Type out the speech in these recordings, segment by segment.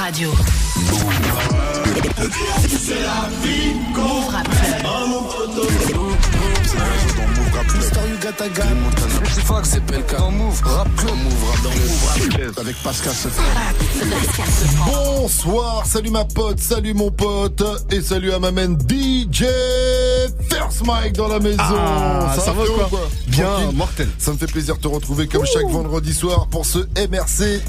Radio. C'est la vie Move Rap. C'est. Dans Move Rap Club. Move Rap dans Move Rap. Avec Pascal Bonsoir, salut ma pote, salut mon pote. Et salut à ma main DJ First Mike dans la maison. Ah, ça, va quoi, Bien, Tranquille. mortel. Ça me fait plaisir de te retrouver comme chaque vendredi soir pour ce MRC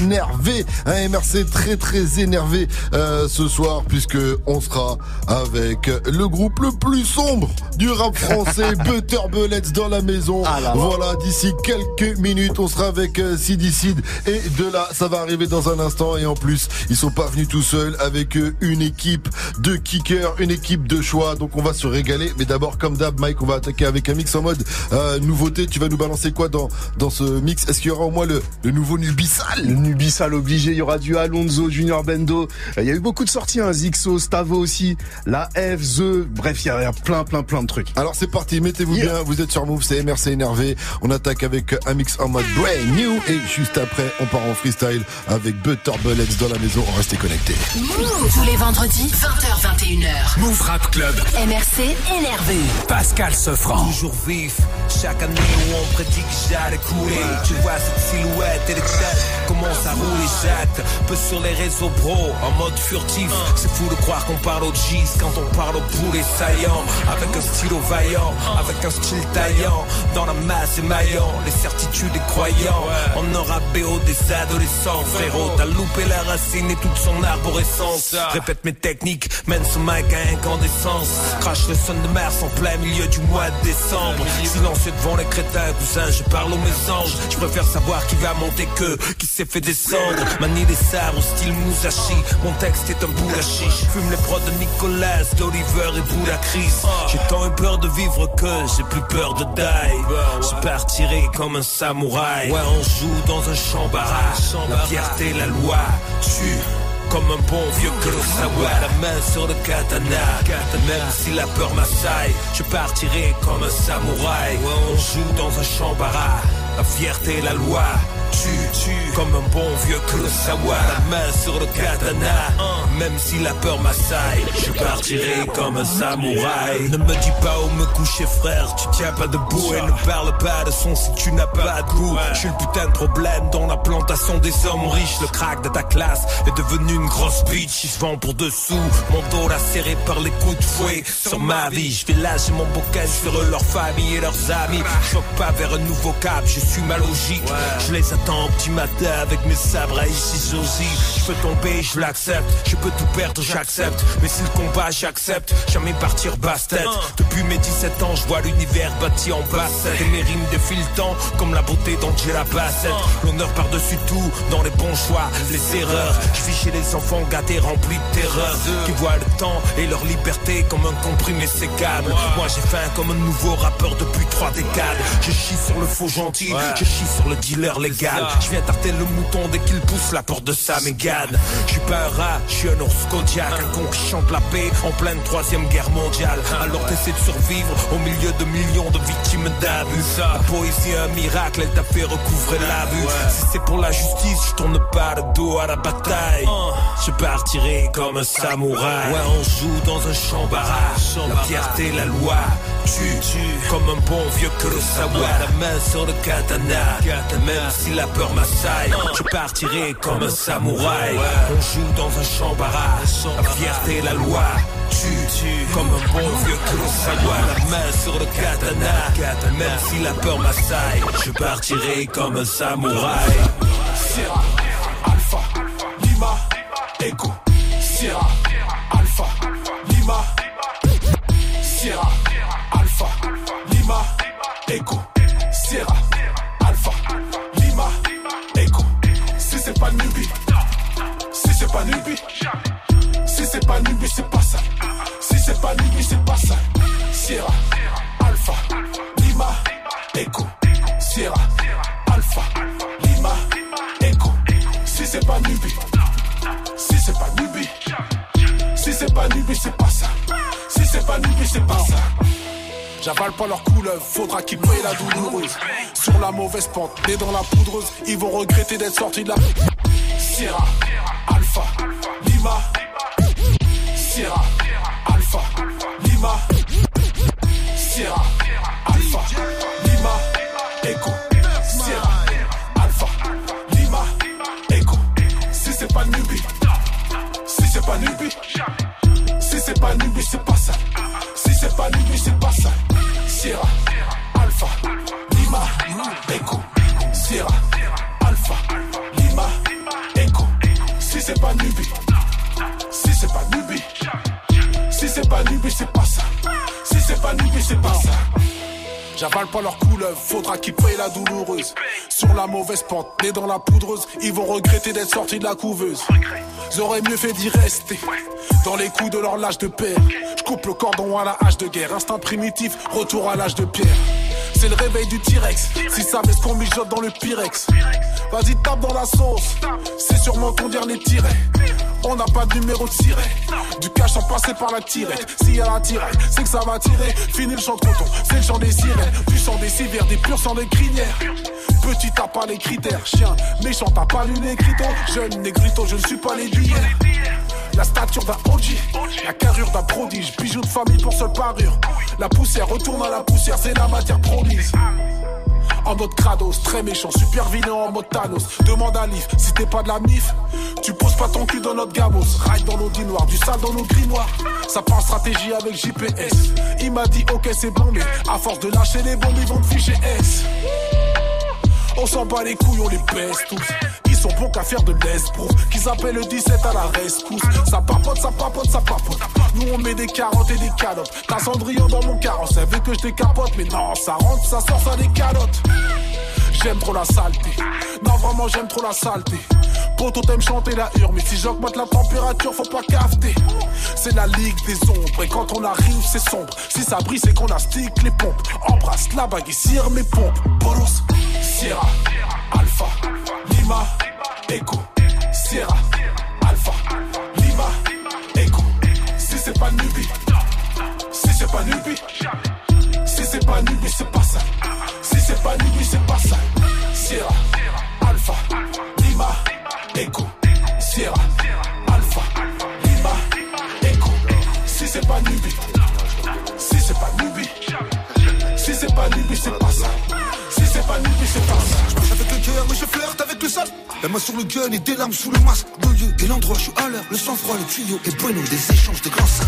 énervé. Un MRC très très énervé euh, ce soir puisque on sera avec le groupe le plus sombre du rap français, Butter Bullets dans la maison. Ah là là. voilà, d'ici quelques minutes, on sera avec euh, Sidi Sid et de là, ça va arriver dans un instant et en plus, ils sont pas venus tout seuls avec eux une équipe de kickers, une équipe de choix. Donc on va se régaler. Mais d'abord, comme d'hab, Mike, on va attaquer avec un mix en mode euh, nouveauté. Tu vas nous balancer quoi dans dans ce mix? Est-ce qu'il y aura au moins le, le nouveau Nubisal Le Nubisal obligé, il y aura du Alonso, Junior Bendo. Euh, Il y a eu beaucoup de sorties, hein. Zixo, Stavo aussi, la F, The, bref, il y, a- il y a plein, plein, plein de trucs. Alors c'est parti, mettez-vous Yeah. bien, vous êtes sur Move, c'est MRC énervé. On attaque avec un mix en mode brand new et juste après, on part en freestyle avec Butter Bullets dans la maison. Restez connectés. Move tous les vendredis 20h21h. Move Rap Club, MRC énervé. Pascal Sefranc. Toujours vif, chaque année où on prédit que j'allais couler. Tu vois cette silhouette et les têtes commencent à rouler jette. Peu sur les réseaux bro, en mode furtif. C'est fou de croire qu'on parle au G's quand on parle au poulet saillant. Avec un stylo vaillant, avec un style taillant. Dans la masse émaillant, les certitudes des croyants. On aura BO des adolescents, frérot. T'as loupé la racine et toute son arborescence. Répète mes techniques, mène ce mic à incandescence. Crache le son de mers en plein milieu du mois de décembre. Devant les crétins, cousin, je parle aux mésanges. Je préfère savoir qui va monter que qui s'est fait descendre. Manie des sabres au style Musashi. Mon texte est un bout à chiche. Fume les prods de Nicolas, d'Oliver et Boulacris. J'ai tant eu peur de vivre que j'ai plus peur de die. Je partirai comme un samouraï. Ouais, on joue dans un champ barrage. La fierté, la loi tue. Comme un bon vieux Kurosawa. La main sur le katana. Même si la peur m'assaille Je partirai comme un samouraï. On joue dans un champ barrage La fierté, la loi tue, tue Comme un bon vieux Kurosawa. La main sur le katana Même si la peur m'assaille Je partirai comme un samouraï. Ne me dis pas où me coucher frère Tu tiens pas debout Et ne parle pas de son si tu n'as pas de goût. Je suis le putain de problème dans la plantation des hommes riches. Le crack de ta classe est devenu une grosse bitch. Il se vend pour dessous Mon dos lacéré par les coups de fouet. Sur ma vie je vais lâcher mon bouquin sur eux, leur famille et leurs amis. Je choque pas vers un nouveau cap Je suis ma logique. Je les au petit matin avec mes sabres à ici Je peux tomber je l'accepte. Je peux tout perdre j'accepte. Mais si le combat j'accepte Jamais partir basse-tête. Depuis mes 17 ans je vois l'univers bâti en bassette Et mes rimes défilent le temps Comme la beauté d'Angela Bassett L'honneur par-dessus tout Dans les bons choix Les erreurs. Je vis chez les enfants gâtés remplis de terreur Qui voient le temps et leur liberté Comme un comprimé sécable. Moi j'ai faim comme un nouveau rappeur depuis trois décades. Je chie sur le faux gentil. Je chie sur le dealer légal Je viens tarter le mouton dès qu'il pousse la porte de sa mégane Je suis pas un rat, je suis un ours Kodiak. Un con qui chante la paix en pleine troisième guerre mondiale. Alors t'essaies de survivre au milieu de millions de victimes d'abus. La poésie est un miracle, elle t'a fait recouvrer la vue. Si c'est pour la justice, je tourne pas le dos à la bataille. Je partirai comme un samouraï. Ouais. On joue dans un champ barrage La fierté, la loi tue. Comme un bon vieux Kurosawa. La main sur le katana. Même si la peur m'assaille. Je partirai comme un samouraï. On joue dans un champ barrage La fierté, la loi. Tue Comme un bon vieux Kurosawa La main sur le katana. Même si la peur m'assaille Je partirai comme un samouraï. Sierra, Alpha, Lima, Echo. Sierra, Alpha, Lima. Sierra, Alpha, Lima, J'avale pas leur couleuvre, faudra qu'ils payent la douloureuse. Sur la mauvaise pente, nés dans la poudreuse, ils vont regretter d'être sortis de la. Sierra, Alpha, Lima, Sierra. J'avale pas leur couleuvre, faudra qu'ils payent la douloureuse. Sur la mauvaise pente, nés dans la poudreuse, ils vont regretter d'être sortis de la couveuse. J'aurais mieux fait d'y rester, dans les coups de leur lâche de père. Je coupe le cordon à la hache de guerre, instinct primitif, retour à l'âge de pierre. C'est le réveil du T-Rex, si ça met ce qu'on mijote dans le Pyrex. Vas-y, tape dans la sauce, c'est sûrement ton dernier tiret. On n'a pas de numéro de siret. Du cash sans passer par la tirette. S'il y a la tirette, c'est que ça va tirer. Fini le chant de coton, c'est le chant des sirènes. Du des civières, des purs sang des crinières. Petit t'as pas les critères, chien. Méchant t'as pas lu les critères. Jeune négrito, je ne suis pas les billets. La stature d'un OG, la carrure d'un prodige, bijoux de famille pour seule parure. La poussière retourne à la poussière, c'est la matière promise. En mode Kratos, très méchant, super vilain en mode Thanos. Demande à Leaf, si t'es pas de la mif, tu poses pas ton cul dans notre gamos. Ride dans l'audi noir, du sale dans nos gris noirs. Ça prend stratégie avec JPS. Il m'a dit ok c'est bon, mais à force de lâcher les bombes, ils vont te ficher S. On s'en bat les couilles, on les baisse tous. Bons qu'à faire de l'esbrouf. Qu'ils appellent le 17 à la rescousse. Ça papote, ça papote, ça papote. Nous on met des carottes et des calottes. T'as Cendrillon dans mon carrosse. Elle veut que je décapote, mais non, ça rentre, ça sort, ça des calottes. J'aime trop la saleté. Non, vraiment, j'aime trop la saleté. Poto t'aimes chanter la hurle, mais si j'augmente la température, faut pas cafeter. C'est la ligue des ombres, et quand on arrive, c'est sombre. Si ça brille, c'est qu'on a stick les pompes. Embrasse la bague et cire mes pompes. Bolos, Sierra, Alpha, Lima, Echo. Sierra, Alpha, Lima, Echo. Si c'est pas Nubi, si c'est pas Nubi, si c'est pas Nubi, c'est pas ça. Si c'est pas Nubi, c'est pas ça. Sierra, Alpha, Lima, Echo. Sierra, Alpha, Lima, Echo. Si c'est pas Nubi, La sur le gun et des larmes sous le masque. Et l'endroit, je suis à l'heure. Le sang-froid, le tuyau et bueno, des échanges de grands sacs.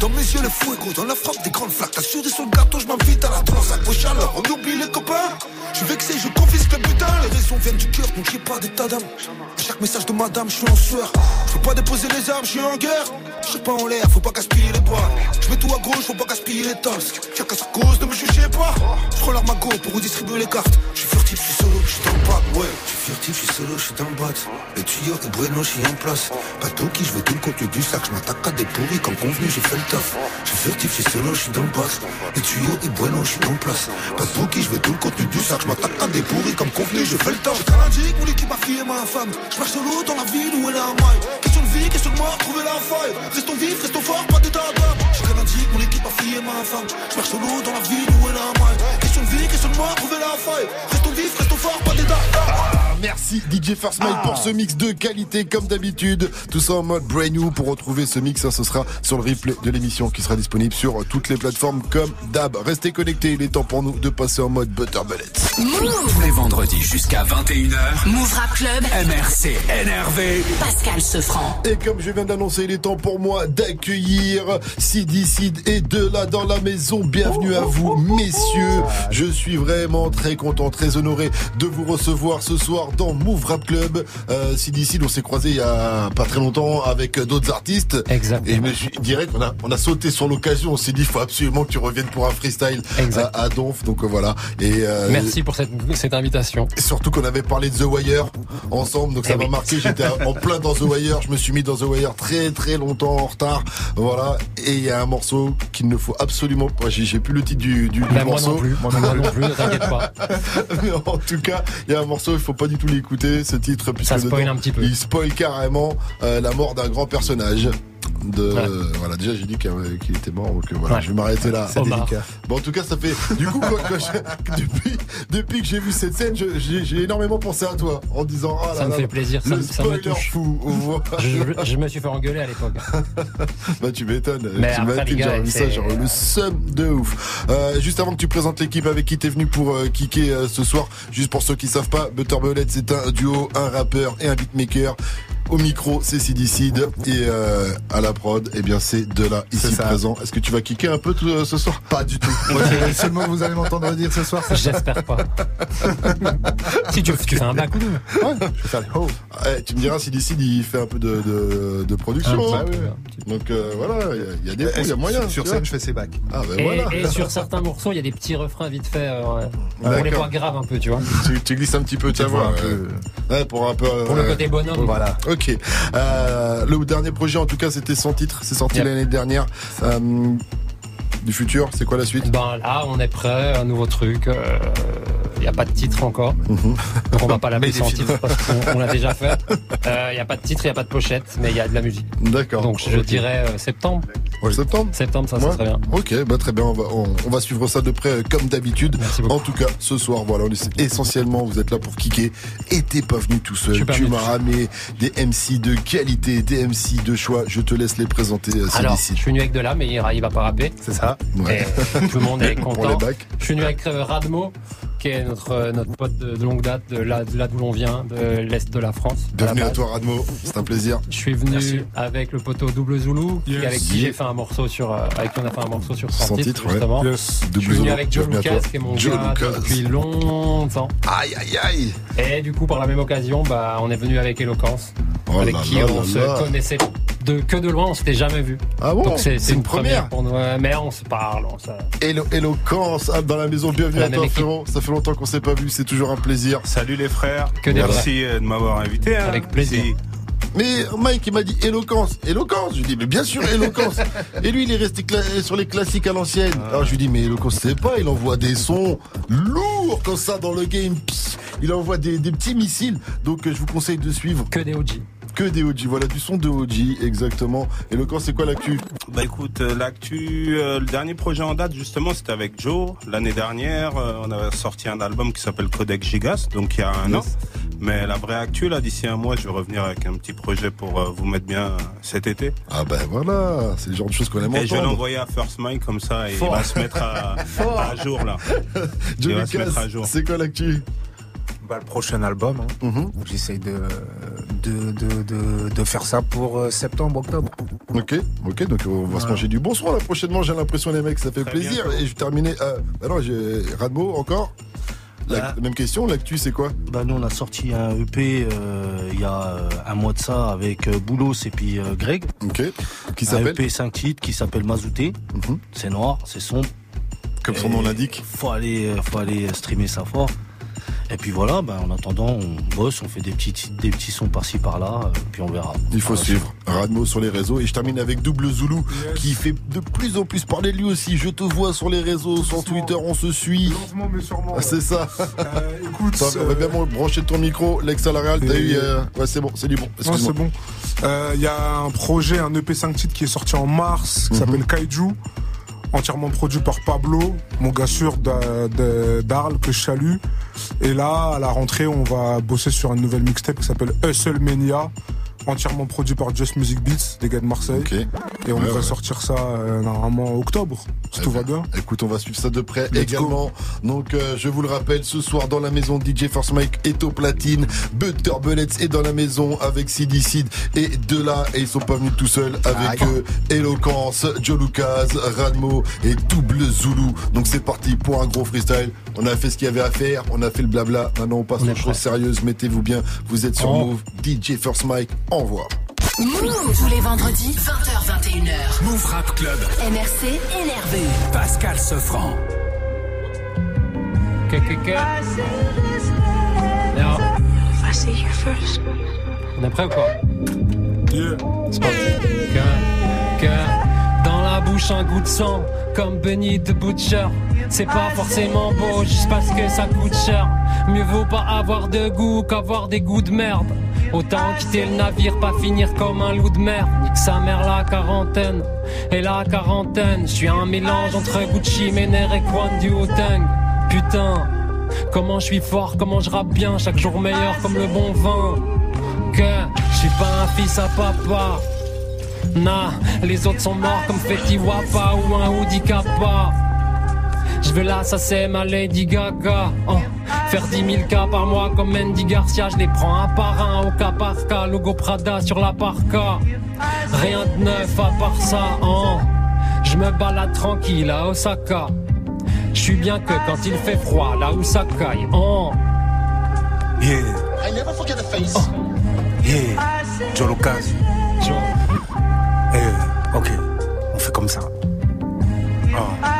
Dans mes yeux, le fuego, dans la frappe des grandes flaques. Assuré sur le gâteau, je m'invite à la transac. Aux chaleurs, on oublie les copains. Je suis vexé, je confisque le butin. Les raisons viennent du cœur, donc j'ai pas d'état d'âme. À chaque message de madame, je suis en sueur. Je peux pas déposer les armes, je suis en guerre. Je suis pas en l'air, faut pas gaspiller les bois. Je mets tout à gauche, faut pas gaspiller les tasses. Chacun sa cause, ne me jugez pas. Je prends leur magot pour vous distribuer les cartes. Je furtif, je suis solo, je suis dans le bac, ouais. Je suis furtif, je suis solo, je suis dans le bat. Le tuyau et Bueno, je suis en place. Pas tout qui, je veux tout le contenu du sac. Je m'attaque à des pourris, comme convenu, j'ai fait le taf. Je suis furtif, je suis solo, je suis dans le bat. Le tuyau et Bueno, je suis en place. Pas tout qui, je veux tout le contenu du sac. Je m'attaque à des pourris, comme convenu, je fais le taf. J'ai mon équipe, ma fille et ma femme. Je marche solo dans la ville où elle a un maille. Question de vie, question de mort, trouver la faille. Restons vifs, restons forts, pas d'état d'âme. J'ai l'indique, mon équipe, ma fille et ma femme. Je marche solo dans la ville où elle a un maille. Question de vie, question de mort, trouver la faille. Restons vifs, restons forts, pas d'état d'âme. Merci DJ First Mike pour ce mix de qualité comme d'habitude. Tout ça en mode brand new. Pour retrouver ce mix, hein, ce sera sur le replay de l'émission qui sera disponible sur toutes les plateformes comme d'hab. Restez connectés, il est temps pour nous de passer en mode Butter Bullet. Move. Tous les vendredis jusqu'à 21h, Move Rap Club. MRC énervé. Pascal Sefranc. Et comme je viens d'annoncer, il est temps pour moi d'accueillir Sidi Sid et de là dans la maison. Bienvenue à vous, messieurs. Je suis vraiment très content, très honoré de vous recevoir ce soir dans Move Rap Club. Euh, Sid, on s'est croisé il y a pas très longtemps avec d'autres artistes. Exactement. Et je me suis direct, on a, on a sauté sur l'occasion. On s'est dit, il faut absolument que tu reviennes pour un freestyle à, à Donf. Donc euh, voilà. Et euh, Merci pour cette, cette invitation. et surtout qu'on avait parlé de The Wire ensemble, donc ça Eh m'a oui. marqué. J'étais en plein dans The Wire. Je me suis mis dans The Wire très très longtemps en retard. Voilà. Et il y a un morceau qu'il ne faut absolument pas. J'ai plus le titre du, du, du Bah, moi morceau. non plus, moi, non plus, t'inquiète pas. Mais en tout cas, il y a un morceau, il faut pas du tout l'écouter, ce titre, puisque Ça spoil dedans, un petit peu. il spoil carrément euh, la mort d'un grand personnage. De Ouais. voilà déjà j'ai dit qu'il était mort donc voilà Ouais. je vais m'arrêter là C'est délicat. bon en tout cas ça fait du coup je- depuis depuis que j'ai vu cette scène j'ai énormément pensé à toi en disant ah là Ça me là, fait plaisir, ça le me- ça fou. Je, je me suis fait engueuler à l'époque. Bah tu m'étonnes. J'aurais vu ça, j'aurais le seum de ouf. Euh, juste avant que tu présentes l'équipe avec qui t'es venu pour euh, kicker euh, ce soir, juste pour ceux qui savent pas, Butter Bullet c'est un duo, un rappeur et un beatmaker. Au micro, c'est Sidicide et euh, à la prod, eh bien c'est de là ici C'est ça. présent. Est-ce que tu vas kicker un peu tout, euh, ce soir? Pas du tout. Moi, c'est le seul mot que vous allez m'entendre dire ce soir, J'espère pas. si tu, tu fais un bac ou deux. Ouais, je oh. Eh, Tu me diras, Sidicide, il fait un peu de, de, de production. Hein. Donc euh, voilà, il y a- il y, a des pots, il y a moyen. Sur, sur scène, je fais ses bacs. Ah ben Et, voilà. et sur certains morceaux, il y a des petits refrains vite fait. euh, pour les voix graves un peu, tu vois. Tu, tu glisses un petit peu Tu vois pour un peu. Pour le euh, côté bonhomme. Voilà. Ok. Euh, le dernier projet, en tout cas, c'était sans titre. C'est sorti Yep. l'année dernière. Euh, du futur, c'est quoi la suite? Ben là, on est prêt, un nouveau truc. Il n'y a pas de titre encore. Mhm. Donc on va pas l'appeler Mais sans titre parce qu'on on l'a déjà fait. Il n'y a pas de titre, il n'y a pas de pochette, mais il y a de la musique. D'accord. Donc je dirais euh, septembre. Septembre Septembre, ça, Ouais. ça serait bien. Ok, bah très bien, on va, on, on va suivre ça de près euh, comme d'habitude. Merci beaucoup. En tout cas, ce soir, voilà, on est essentiellement, vous êtes là pour kicker. Et t'es pas venu tout seul. Tu m'as ramené des MC de qualité, des MC de choix. Je te laisse les présenter. euh, Alors, je suis venu avec de l'âme, mais il, il va pas rapper. C'est ça. Ouais. Et tout le monde est Pour les content. bacs. Je suis venu avec euh, Radmo, qui est notre, euh, notre pote de, de longue date, de là, de là d'où l'on vient, de l'Est de la France. Bienvenue à toi, Radmo. C'est un plaisir. Je suis venu Merci. avec le poteau Double qui- Yes. avec qui j'ai fait un morceau sur, euh, avec qui on a fait un morceau sur Sans 100 titre, ouais. justement. Yes. Je suis venu avec Joe. Lucas, qui est mon Joe gars Lucas. depuis longtemps. Aïe, aïe, aïe. Et du coup, par la même occasion, bah, on est venu avec Eloquence, Oh avec là qui là on là se là. connaissait de, que de loin, on s'était jamais vu. Ah bon Donc c'est C'est une première. pour nous. Ouais, Mais on se parle. on se- Élo- éloquence dans la maison. Bienvenue La à toi, frérot. Ça fait longtemps qu'on s'est pas vu. C'est toujours un plaisir. Salut les frères. Que des Merci de m'avoir invité. hein. Avec plaisir. Si- Mais Mike, il m'a dit éloquence. Éloquence. Je lui dis, mais bien sûr, éloquence. Et lui, il est resté sur les classiques à l'ancienne. Alors je lui dis, mais éloquence, c'est pas. Il envoie des sons lourds comme ça dans le game. Il envoie des, des petits missiles. Donc euh, je vous conseille de suivre Que des OG. Que des OG. Voilà, du son de OG, exactement. Éloquence, c'est quoi l'actu? Bah écoute, euh, l'actu, euh, le dernier projet en date justement, c'était avec Joe. L'année dernière, euh, on a sorti un album qui s'appelle Codex Gigas, donc il y a un an. Mais la vraie actu, là, d'ici un mois, je vais revenir avec un petit projet pour euh, vous mettre bien cet été. Ah ben voilà, c'est le genre de choses qu'on aime Et je vais l'envoyer à First Mike comme ça, et Fort. il va se mettre à, à jour là. Joe il va se mettre à jour. c'est quoi l'actu? Bah, le prochain album, hein. Mhm. j'essaye de, de, de, de, de faire ça pour euh, septembre, octobre. Ok, ok, donc on va se manger du bon son là prochainement, j'ai l'impression les mecs, ça fait Très plaisir. bientôt. Et je terminais, euh, bah non, j'ai Radmo encore. La, Bah. Même question, l'actu c'est quoi? Bah nous on a sorti un EP euh, il y a euh, un mois de ça avec euh, Boulos et puis euh, Greg. Ok, qui Un s'appelle? EP 5 titres qui s'appelle Mazouté. Mhm. C'est noir, c'est sombre. Comme son nom l'indique. Faut aller, euh, faut aller streamer ça fort. Et puis voilà, bah, en attendant, on bosse, on fait des petits, des petits sons par-ci par-là, euh, puis on verra. Il faut suivre Radmo sur les réseaux et je termine avec Double Zulu qui fait de plus en plus parler de lui aussi. Je te vois sur les réseaux, sur. Twitter, on se suit. Lentement mais sûrement. Ah, c'est ça. Euh, écoute, Attends, on va euh, bien brancher ton micro, l'ex salarial, t'as eu. euh, Ouais, c'est bon, c'est du bon. non, c'est bon. Euh, Il y a un projet, un EP 5 titres qui est sorti en mars, qui Mhm. s'appelle Kaiju, entièrement produit par Pablo, mon gars sûr d'Arles que je salue. Et là, à la rentrée, on va bosser sur une nouvelle mixtape qui s'appelle Hustle entièrement produit par Just Music Beats, des gars de Marseille. Et on Ouais, ouais. sortir ça euh, normalement en octobre, si Eh tout ben, va bien. Écoute, on va suivre ça de près Let's également. Donc, euh, je vous le rappelle, ce soir dans la maison, DJ Force Mike est au platine. Butter Bullets est dans la maison avec CD Seed et de là. Et ils sont pas venus tout seuls avec eux. Eloquence, Joe Lucas, Radmo et Double Zulu. Donc, c'est parti pour un gros freestyle. On a fait ce qu'il y avait à faire. On a fait le blabla. Maintenant, on passe aux choses sérieuses. Mettez-vous bien. Vous êtes sur Oh. Move. DJ First Mike, envoie. Move tous les vendredis 20h21h. Move Rap Club. MRC énervé. Pascal Sefranc. On est prêt ou quoi? Yeah. C'est parti. Bouche un goût de sang, comme Benny de Butcher. C'est pas forcément beau, juste parce que ça coûte cher. Mieux vaut pas avoir de goût qu'avoir des goûts de merde. Autant quitter le navire, pas finir comme un loup de mer. Nique sa mère la quarantaine. Et la quarantaine, je suis un mélange entre Gucci, Mener et Kwan du Hauteng. Putain, comment je suis fort, comment je bien, chaque jour meilleur comme le bon vin. Que je suis pas un fils à papa. Nah, les autres sont morts comme Fetty Wapa ou un Hoodie Kappa. Je veux là, ça c'est ma Lady Gaga. Oh. Faire 10 000 cas par mois comme Mandy Garcia, je les prends un par un au cas par cas. Logo Prada sur la parka. Rien de neuf à part ça. Oh. Je me balade tranquille à Osaka. Je suis bien que quand il fait froid, là où ça caille. Oh. Yeah. Yeah. Joe Lucas. Joe. Eh, ok. On fait comme ça. Ah.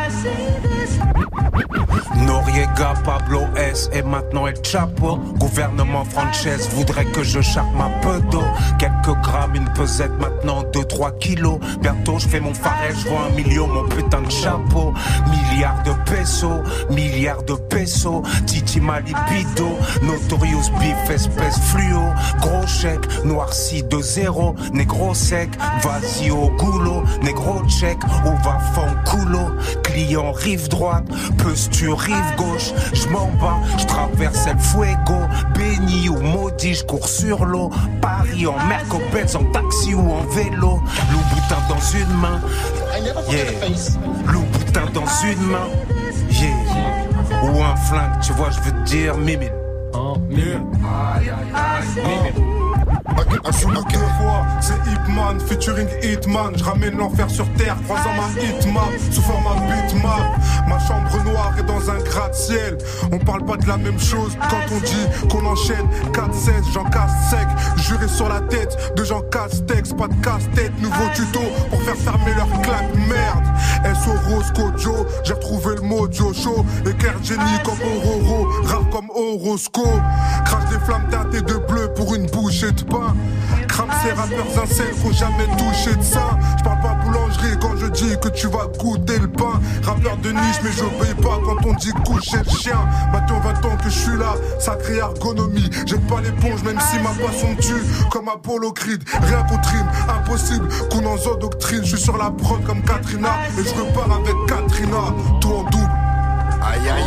Noriega, Pablo S et maintenant El Chapo. Gouvernement Frances voudrait que je charpe ma peu d'eau. Quelques grammes, une pesette maintenant 2-3 kilos. Bientôt je fais mon farel, je vois un million, mon putain de chapeau. Milliards de pesos, milliards de pesos. Titi ma libido, Notorious beef, espèce fluo. Gros chèque, noirci de zéro. Négro sec, vas-y au goulot. Négro check, on va fond coulo. Client rive droite, posture rive gauche. Je m'en bats, je traverse el fuego. Béni ou maudit, je cours sur l'eau. Paris en Mercopède, en taxi ou en vélo. Loup boutin dans une main. Yeah. Loup boutin dans une main. Yeah. Ou un flingue, tu vois, je veux te dire, mimine. Oh, mimine. Un sous deux fois, c'est Hitman featuring Hitman. Je ramène l'enfer sur terre, croisant ma hitmap, sous format bitmap. Ma chambre noire est dans un gratte-ciel. On parle pas de la même chose quand on dit qu'on enchaîne 4-16, j'en casse sec. Juré sur la tête de Jean Castex, pas de casse-tête. Nouveau tuto pour faire fermer leur claque, merde. SO Rosco Joe, j'ai retrouvé le mojo chaud. Éclair génie comme Ororo, rare comme Orosco. Crache des flammes teintées de bleu pour une bouchée de pain. Crame ces rappeurs incels, faut jamais toucher de ça. Je quand je dis que tu vas goûter le pain. Rappeur de niche, mais j'obéis pas quand on dit coucher le chien. Maintenant 20 ans que je suis là, sacrée ergonomie. J'ai pas l'éponge, même si ma me tue. Comme Apollo Creed, rien contre rime, impossible qu'on en zo doctrine. Je suis sur la prod comme Katrina, et je repars avec Katrina. Tout en double. Aïe aïe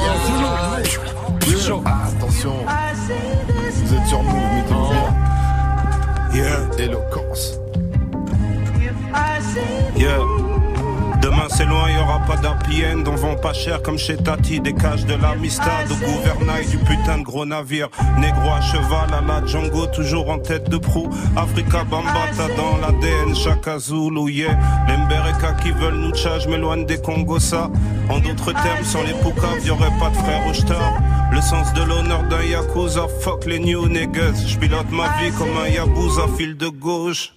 aïe. Chaud. Ah, attention. Vous êtes sur nous, mettez-vous bien. Yeah. Éloquence. Yeah. Demain c'est loin, y aura pas d'happy end. On vend pas cher comme chez Tati, des cages de l'amistad au gouvernail du putain de gros navire. Négro à cheval à la Django, toujours en tête de proue. Africa Bambata dans l'ADN, Chaka Zulu, yeah. Qui veulent nous tcha, m'éloigne des Congosa. En d'autres termes, sans les poucaves, y aurait pas de frère au star. Le sens de l'honneur d'un Yakuza, fuck les new niggas. Je pilote ma vie comme un Yabusa, fil de gauche.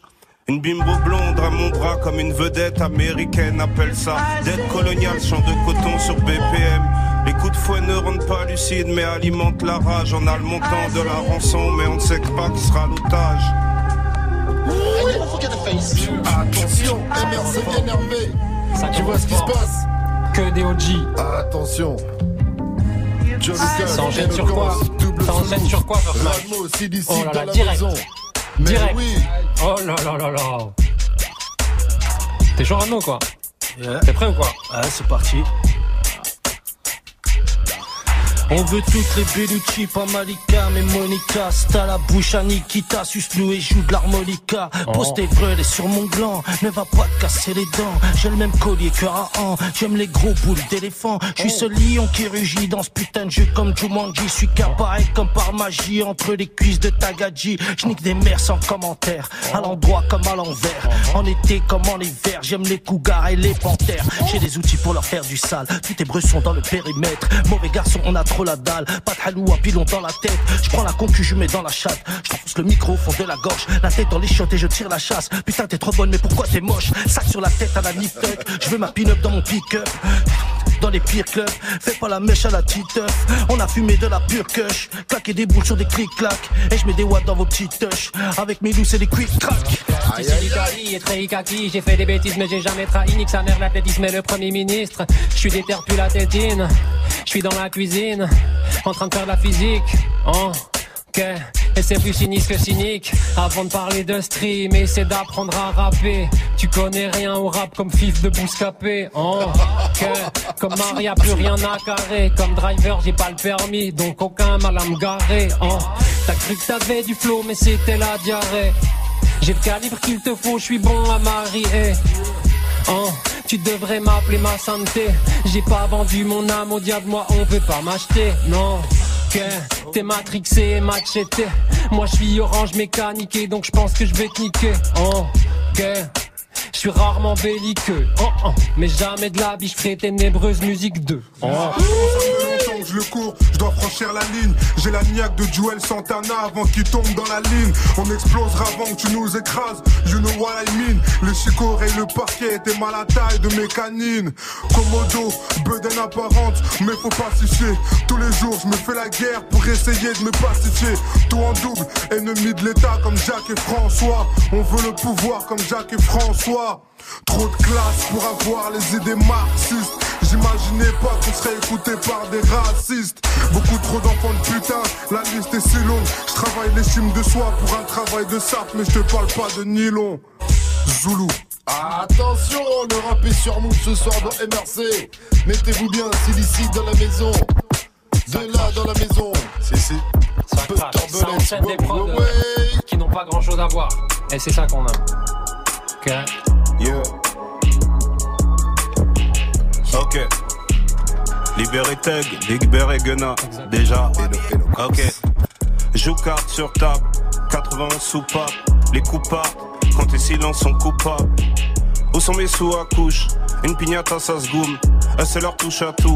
Une bimbo blonde à mon bras comme une vedette américaine appelle ça dette coloniale, champ de coton sur BPM. Les coups de fouet ne rendent pas lucide mais alimentent la rage. On a le montant de la rançon mais on ne sait pas qui sera l'otage. Attention, MRC énervé. Ça Tu vois ce qui se passe Que des OG. Attention. Ça enchaîne sur quoi Ça enchaîne sur quoi, Mike Oh là là, direct. Mais Direct. oui. Oh là là là là. T'es Jorano quoi Yeah. T'es prêt ou quoi Ouais, c'est parti. On veut toutes les Bellucci, pas Malika, mais Monica. C'est à la bouche à Nikita, suce-nous et joue de l'harmonica. Pose Oh. tes frelets sur mon gland, ne va pas te casser les dents. J'ai le même collier que Rahan, j'aime les gros boules d'éléphant. Je suis ce lion qui rugit dans ce putain de jeu comme Jumanji. Je suis qu'apparaît comme par magie entre les cuisses de Tagadji. Je nique des mers sans commentaire, à l'endroit comme à l'envers. En été comme en hiver, j'aime les cougars et les panthères. J'ai des outils pour leur faire du sale, tous tes bressons dans le périmètre. Mauvais garçon, on a trop la dalle, pas de halou à pilon dans la tête. Je prends la concu, je mets dans la chatte. Je le micro au fond de la gorge, la tête dans les chiottes et je tire la chasse. Putain, t'es trop bonne, mais pourquoi t'es moche? Sac sur la tête à la nip je veux ma pin-up dans mon pick-up. Dans les pires clubs, fais pas la mèche à la titeuf. On a fumé de la pure kush, claquer des boules sur des clics-clacs. Et je mets des watts dans vos petites touches. Avec mes loups, c'est des quick-crack. Tu sais l'Italie est très kaki, j'ai fait des bêtises mais j'ai jamais trahi, nique sa mère l'athlétisme et le premier ministre. Je suis déter plus la tétine, je suis dans la cuisine, en train de faire de la physique. Oh. Et c'est plus cynique que cynique. Avant de parler de stream, essaie d'apprendre à rapper. Tu connais rien au rap comme fif de Bouscapé. Oh, ok, comme Maria, plus rien à carrer. Comme driver, j'ai pas le permis, donc aucun mal à me garer. Oh, t'as cru que t'avais du flow, mais c'était la diarrhée. J'ai le calibre qu'il te faut, je suis bon à marier. Oh, Tu devrais m'appeler ma santé. J'ai pas vendu mon âme au diable, moi on veut pas m'acheter. Non. Que t'es matrixé et macheté. Moi je suis orange mécanique donc je pense que je vais te niquer. Oh, je suis rarement belliqueux. Oh, oh. Mais jamais de la biche ferai ténébreuse musique 2. Oh. Je le cours, je dois franchir la ligne. J'ai la niaque de Joel Santana avant qu'il tombe dans la ligne. On explosera avant que tu nous écrases. You know what I mean. Les chicots et le parquet étaient mal à taille de mes canines. Komodo, bedaine apparente, mais faut pas s'y Tous les jours, je me fais la guerre pour essayer de me pacifier. Tout en double, ennemi de l'État comme Jacques et François. On veut le pouvoir comme Jacques et François. Trop de classe pour avoir les idées marxistes. J'imaginais pas qu'on serait écouté par des racistes. Beaucoup trop d'enfants de putain, la liste est si longue. Je travaille l'estime de soi pour un travail de sap, mais je te parle pas de nylon. Zoulou. Attention, le rap est sur nous ce soir dans MRC. Mettez-vous bien, c'est ici dans la maison. De là dans la maison. C'est si. Ça crache, ça enchaîne des prods qui n'ont pas grand chose à voir. Et c'est ça qu'on a. Ok. Yeah. Ok. Libéré Teg, libéré Gunna. Déjà. Ok. Joue carte sur table. 80 soupapes. Les coupables. Quand tes silences sont coupables. Où sont mes sous à couche Une pignata ça se goume. C'est leur touche à tout.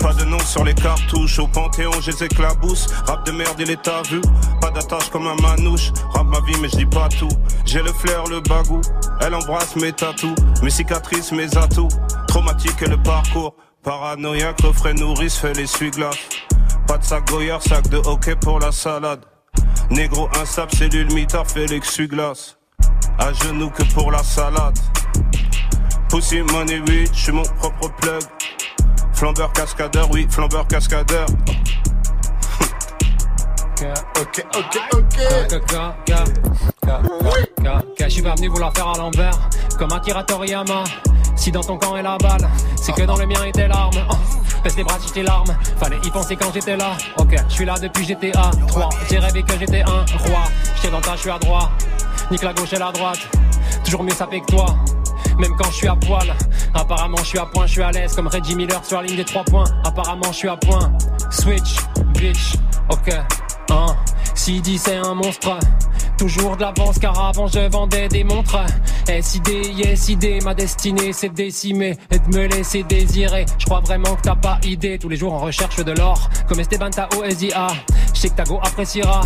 Pas de nom sur les cartouches. Au Panthéon, j'ai les éclabousse. Rap de merde, il est à vue. Pas d'attache comme un manouche. Rap ma vie, mais je dis pas tout. J'ai le flair, le bagou. Elle embrasse mes tatous. Mes cicatrices, mes atouts. Traumatique et le parcours. Paranoïaque, refrain nourrice, fait l'essuie-glace. Pas de sac goyard, sac de hockey pour la salade. Négro instable, cellule mitard, fait l'exsuie-glace. À genoux que pour la salade. Pussy money, oui, je suis mon propre plug. Flambeur cascadeur, oui, flambeur cascadeur. Ok, ok, ok. Je suis pas venu vous la faire à l'envers, comme Akira Toriyama. Si dans ton camp est la balle, c'est que dans le mien était l'arme. Oh, Pèse les bras si tes larmes, fallait y penser quand j'étais là. Ok, je suis là depuis j'étais à 3. J'ai rêvé que j'étais un roi. J'étais dans ta, je suis à droite. Nique la gauche et la droite. Toujours mieux sapé que toi même quand je suis à poil. Apparemment, je suis à point, je suis à l'aise comme Reggie Miller sur la ligne des trois points. Apparemment, je suis à point. Switch, bitch, ok. Hein. CD c'est un monstre. Toujours de l'avance car avant je vendais des montres. SID, yes ma destinée c'est de décimer et de me laisser désirer. Je crois vraiment que t'as pas idée. Tous les jours en recherche de l'or, comme Esteban Tao SIA. Je sais que ta go appréciera.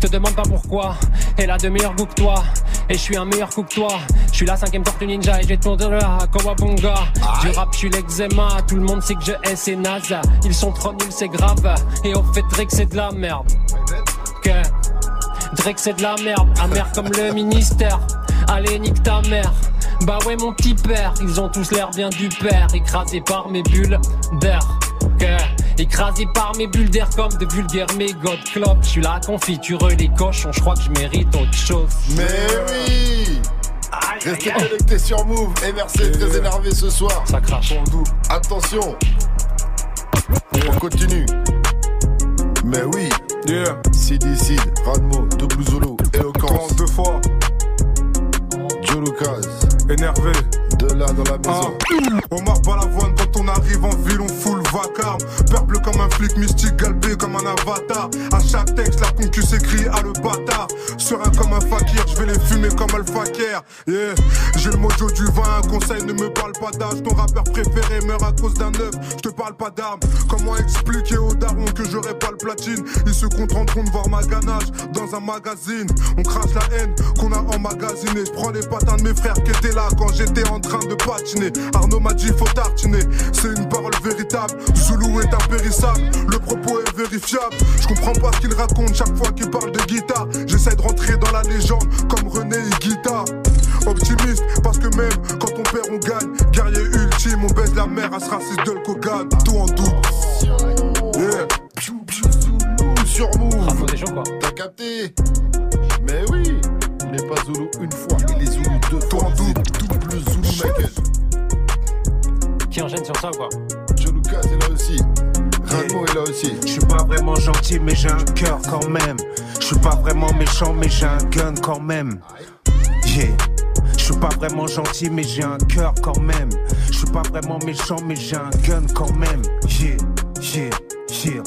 Te demande pas pourquoi, elle a de meilleurs goûts que toi. Et je suis un meilleur coup que toi. Je suis la cinquième tortue ninja et je vais te montrer là, Kawabunga. Du rap, je suis l'eczéma. Tout le monde sait que je hais c'est naze. Ils sont trop nuls, c'est grave. Et au fait, Drake, c'est de la merde. Que Drake, c'est de la merde. Amer comme le ministère. Allez, nique ta mère. Bah ouais, mon petit père. Ils ont tous l'air bien du père. Écrasés par mes bulles d'air. Que Écrasé par mes bulles d'air comme de vulgaires mégots de clope. Je suis la confiture les cochons, je crois que je mérite autre chose. Mais oui Restez connectés sur Move. MRC très énervé ce soir. Ça crache. Attention. On continue. Mais oui. Yeah. CD Sid, Radmo, Double Zulu, Eloquence. deux fois. Joe Lucas. Énervé. De là dans la maison. Ah. Omar Balavoine, quand on arrive en ville, on fout vacarme. Peuple comme un flic mystique, galbé comme un avatar. À chaque texte, la concu s'écrit à le bâtard. Serein comme un fakir, je vais les fumer comme Alpha Care. Yeah. J'ai le mojo du vin, un conseil, ne me parle pas d'âge. Ton rappeur préféré meurt à cause d'un œuf, je te parle pas d'armes. Comment expliquer aux darons que j'aurais pas le platine? Ils se contenteront de voir ma ganache dans un magazine. On crache la haine qu'on a emmagasiné. Je prends les patins de mes frères qui étaient là quand j'étais en train de patiner. Arnaud m'a dit faut tartiner, c'est une parole véritable. Zulu est impérissable, le propos est vérifiable. Je comprends pas ce qu'il raconte chaque fois qu'il parle de guitare. J'essaie de rentrer dans la légende comme René Guita. Optimiste, parce que même quand on perd, on gagne. Guerrier ultime, on baisse la mer à ce raciste de Kogan. Tout en double. Yeah. Sur Move. Bravo des gens quoi. T'as capté? Mais oui n'est pas Zulu une fois, il est Zulu deux fois. double, double Zulu, Michael. Qui enchaîne sur ça quoi Joe Lucas est là aussi. Radmo est là aussi. Je suis pas vraiment gentil, mais j'ai un cœur quand même. Je suis pas vraiment méchant, mais j'ai un gun quand même. Yeah. Je suis pas vraiment gentil, mais j'ai un cœur quand même. Je suis pas vraiment méchant, mais j'ai un gun quand même. Yeah, yeah, yeah.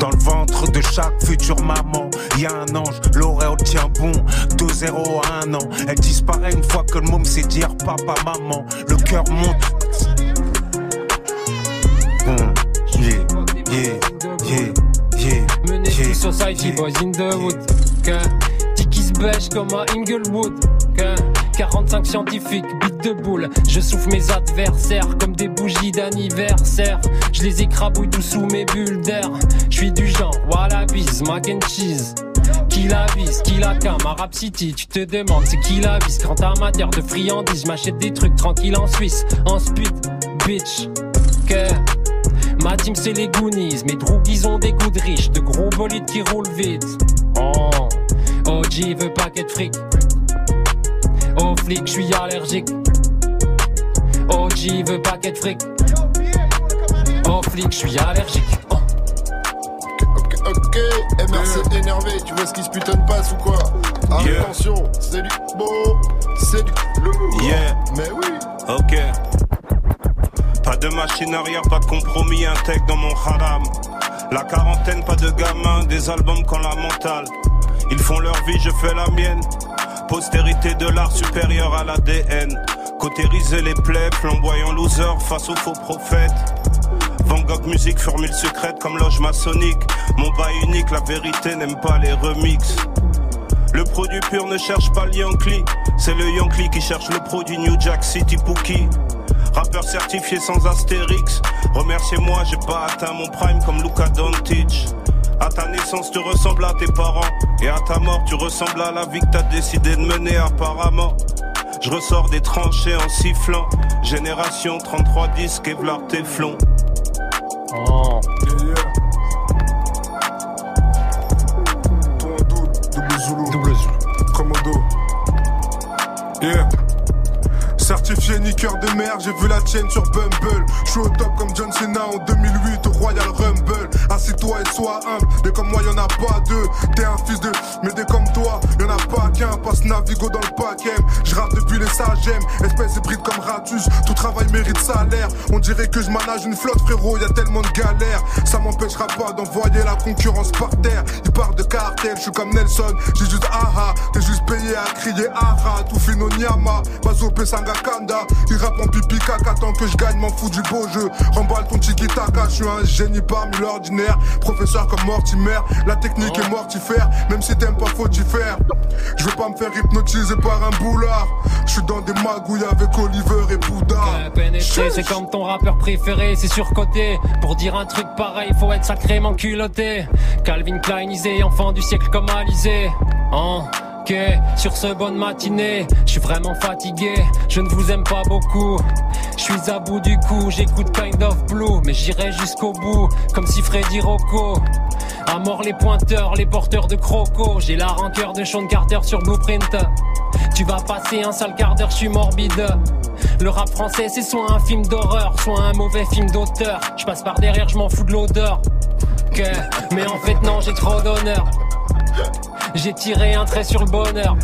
Dans le ventre de chaque future maman, y a un ange, l'auréole tient bon. 2-0 à un an, elle disparaît une fois que le môme sait dire papa, maman. Le cœur monte. Yeah, yeah, yeah, yeah. Yeah, society, yeah. boys in the wood. Que Tiki se bêche comme à Inglewood. Que 45 scientifiques, bite de boule. Je souffle mes adversaires comme des bougies d'anniversaire. Je les écrabouille tout sous mes bulles d'air. Je suis du genre, wallabies, mac and cheese. Qui la vise, qui la cam, à Rap City, tu te demandes c'est qui la vise. Grand amateur de friandises, m'achète des trucs tranquilles en Suisse, en speed, bitch. Que Ma team c'est les Goonies, mes drogues ont des goûts de riches, de gros bolides qui roulent vite. Oh, OG veut paquet de fric. Au flic, je suis allergique. OG veut paquet de fric. Au flic, je suis allergique. Oh. Ok, ok, MRC énervé, tu vois ce qui se putain de passe ou quoi Yeah. Attention, c'est du beau, c'est du lourd. Yeah. Mais oui. Ok. Pas de machine arrière, pas de compromis, intègre dans mon haram. La quarantaine, pas de gamin, des albums quand la mentale. Ils font leur vie, je fais la mienne. Postérité de l'art supérieur à l'ADN. Cautériser les plaies, flamboyant loser face aux faux prophètes. Van Gogh musique, formule secrète comme loge maçonnique. Mon bail unique, la vérité n'aime pas les remixes. Le produit pur ne cherche pas le Yankee, c'est le Yankee qui cherche le produit New Jack City Pookie. Rappeur certifié sans astérix, remerciez-moi, j'ai pas atteint mon prime comme Luka Doncic. À ta naissance, tu ressembles à tes parents, et à ta mort, tu ressembles à la vie que t'as décidé de mener apparemment. Je ressors des tranchées en sifflant, génération 33 disques et v'là Teflon. Oh. Double Zulu. Double Zulu. Commando. Yeah. Certifié niqueur de mer, j'ai vu la tienne sur Bumble. Je suis au top comme John Cena en 2008 au Royal Rumble. Assis-toi et sois humble, des comme moi y'en a pas deux. T'es un fils de, mais des comme toi, y'en a pas qu'un. Passe Navigo dans le paquet. Je rappe depuis les sagem, espèce hybride comme Ratus. Tout travail mérite salaire. On dirait que je manage une flotte, frérot, y a tellement de galères. Ça m'empêchera pas d'envoyer la concurrence par terre. Ils parlent de cartel, je suis comme Nelson. J'ai juste aha, t'es juste payé à crier aha. Tout fino nyama, Bazo Pesanga Kanda. Ils rappent en pipi caca tant que je gagne, m'en fous du beau jeu. Remballe ton tiki taka, je suis un génie parmi l'ordinaire. Professeur comme Mortimer, la technique est mortifère. Même si t'aimes pas, faut t'y faire. Je veux pas me faire hypnotiser par un boulard. Je suis dans des magouilles avec Oliver et Bouddha. Pénétrer, c'est comme ton rappeur préféré, c'est surcoté. Pour dire un truc pareil, faut être sacrément culotté. Calvin Kleinisé, enfant du siècle comme Alizé. Hein Sur ce bonne matinée, je suis vraiment fatigué, je ne vous aime pas beaucoup. Je suis à bout du coup, j'écoute Kind of Blue, mais j'irai jusqu'au bout, comme si Freddy Rocco. À mort les pointeurs, les porteurs de crocos, j'ai la rancœur de Sean Carter sur Blueprint. Tu vas passer un sale quart d'heure, je suis morbide. Le rap français, c'est soit un film d'horreur, soit un mauvais film d'auteur. Je passe par derrière, je m'en fous de l'odeur. Mais en fait, non, j'ai trop d'honneur. J'ai tiré un trait sur le bonheur.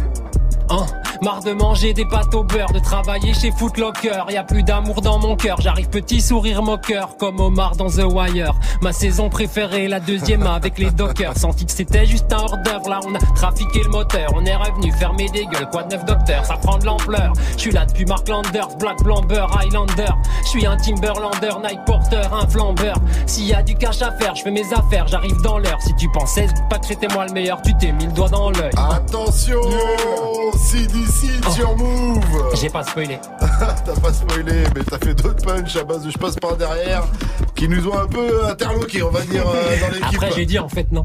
Hein, marre de manger des pâtes au beurre, de travailler chez Footlocker. Y a plus d'amour dans mon cœur. J'arrive petit sourire moqueur, comme Omar dans The Wire. Ma saison préférée, la deuxième avec les Dockers. Senti que c'était juste un hors d'œuvre. Là, on a trafiqué le moteur. On est revenu fermer des gueules. Quoi de neuf docteur, ça prend de l'ampleur. Je suis là depuis Mark Landers, Black Blamber, Highlander. Je suis un Timberlander, Night Porter, un flambeur. S'il y a du cash à faire, je fais mes affaires, j'arrive dans l'heure. Si tu pensais pas que c'était moi le meilleur, tu t'es mis le doigt dans l'œil. Attention CDC sur Move J'ai pas spoilé. T'as pas spoilé, mais t'as fait d'autres punchs à base de je passe par derrière qui nous ont un peu interloqués, on va dire, euh, dans l'équipe. Après, j'ai dit en fait non.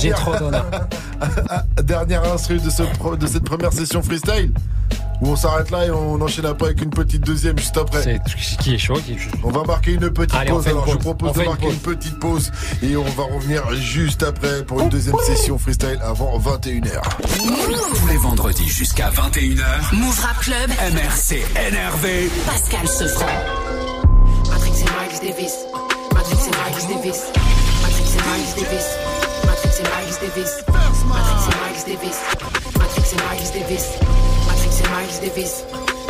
J'ai trop d'honneur. Dernière instru de, ce pro- de cette première session freestyle où on s'arrête là et on enchaîne après avec une petite deuxième juste après. C'est qui est chaud, qui est chaud. On va marquer une petite Allez, pause. une Alors je pause. propose On de une marquer une petite pause et on va revenir juste après pour une deuxième session freestyle avant 21h. Tous les vendredis jusqu'à 21h. Move Rap Club. MRC énervé. Pascal Sefranc. Matrix et Miles Davis. Matrix et Miles Davis. Davis.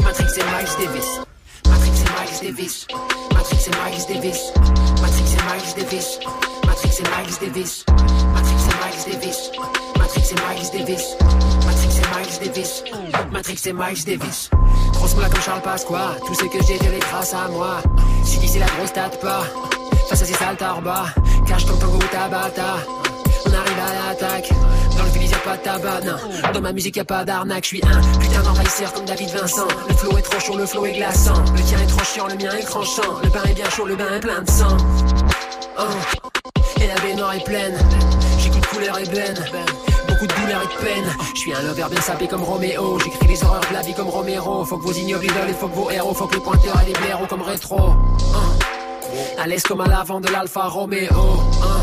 Matrix et Miles Davis. Matrix et Miles Davis. Matrix et Miles Davis. Matrix et Miles Davis. Matrix et Miles Davis. Matrix et Miles Davis. Matrix et Miles Davis. Matrix et Miles Davis. Matrix et Miles Davis. Grosse moula comme Charles Pasqua. Tout ce que j'ai fait grâce à moi. Si d'ici la grosse tâte pas. Face à ces sales tarbas. Cache ton tango tabata. On arrive à l'attaque. Dans le village y'a pas de tabac, non. Dans ma musique y'a pas d'arnaque. Je suis un putain d'envahisseur comme David Vincent. Le flow est trop chaud, le flow est glaçant. Le tien est trop chiant, le mien est tranchant. Le bain est bien chaud, le bain est plein de sang. Oh. Et la baignoire est pleine. J'écoute couleur ébène. Beaucoup de douleur et de peine. Je suis un lover bien sapé comme Roméo. J'écris les horreurs de la vie comme Romero. Faut que vos ignobles idoles et faut que vos héros. Faut que les pointeurs et les blaireaux comme rétro. Oh. À l'aise comme à l'avant de l'Alfa Romeo. Hein.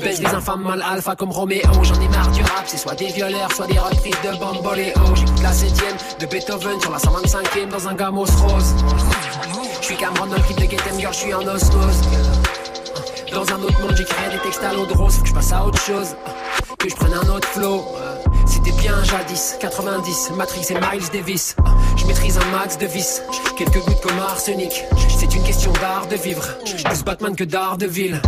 Baisse des infâmes mal alpha comme Roméo. J'en ai marre du rap, c'est soit des violeurs, soit des reprises de Bamboléo. J'écoute la 7 de Beethoven sur la 125ème dans un gamos rose. Je suis Cameron dans le de Get Em Girl, je suis en osmose. Dans un autre monde, créé des textes à l'eau de rose. Faut que je passe à autre chose, que je prenne un autre flow. C'était bien jadis, 90, Matrix et Miles Davis. Je maîtrise un max de vis, quelques gouttes comme arsenic. C'est une question d'art de vivre, plus Batman que d'art de ville.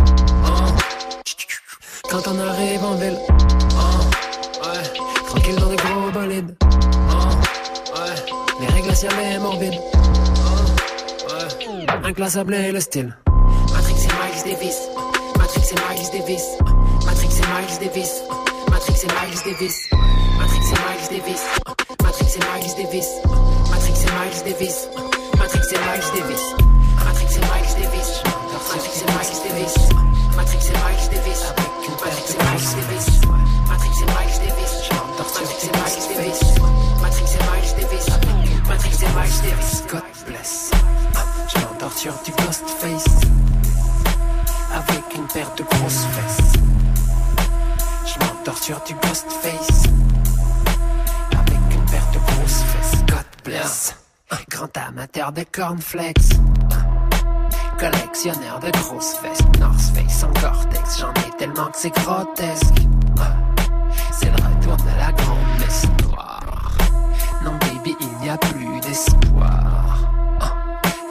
Quand on arrive en ville, oh, ouais, tranquille dans des gros bolides, oh, ouais, les règles aciales morbides, oh, ouais, inclassable et le style. Matrix et Miles Davis, Matrix et Miles Davis, Matrix et Miles Davis, Matrix et Miles Davis, Matrix et Miles Davis, Matrix et Miles Davis, Matrix et Miles Davis, Matrix et Miles Davis, Matrix et Miles Davis, Matrix et Miles Davis, Matrix et Miles Davis. Matrix et Miles Davis. Matrix et Miles Davis. Matrix et Miles Davis. Matrix et Miles Davis. Matrix et Miles Davis. God bless. Je m'endors sur du Ghostface. Avec une paire de grosses fesses. Je m'endors sur du Ghostface. Avec une paire de grosses fesses. God bless. Grand amateur de cornflakes. Collectionneur de grosses fesses, North Face en Cortex, j'en ai tellement que c'est grotesque. C'est le retour de la grande histoire. Non baby, il n'y a plus d'espoir.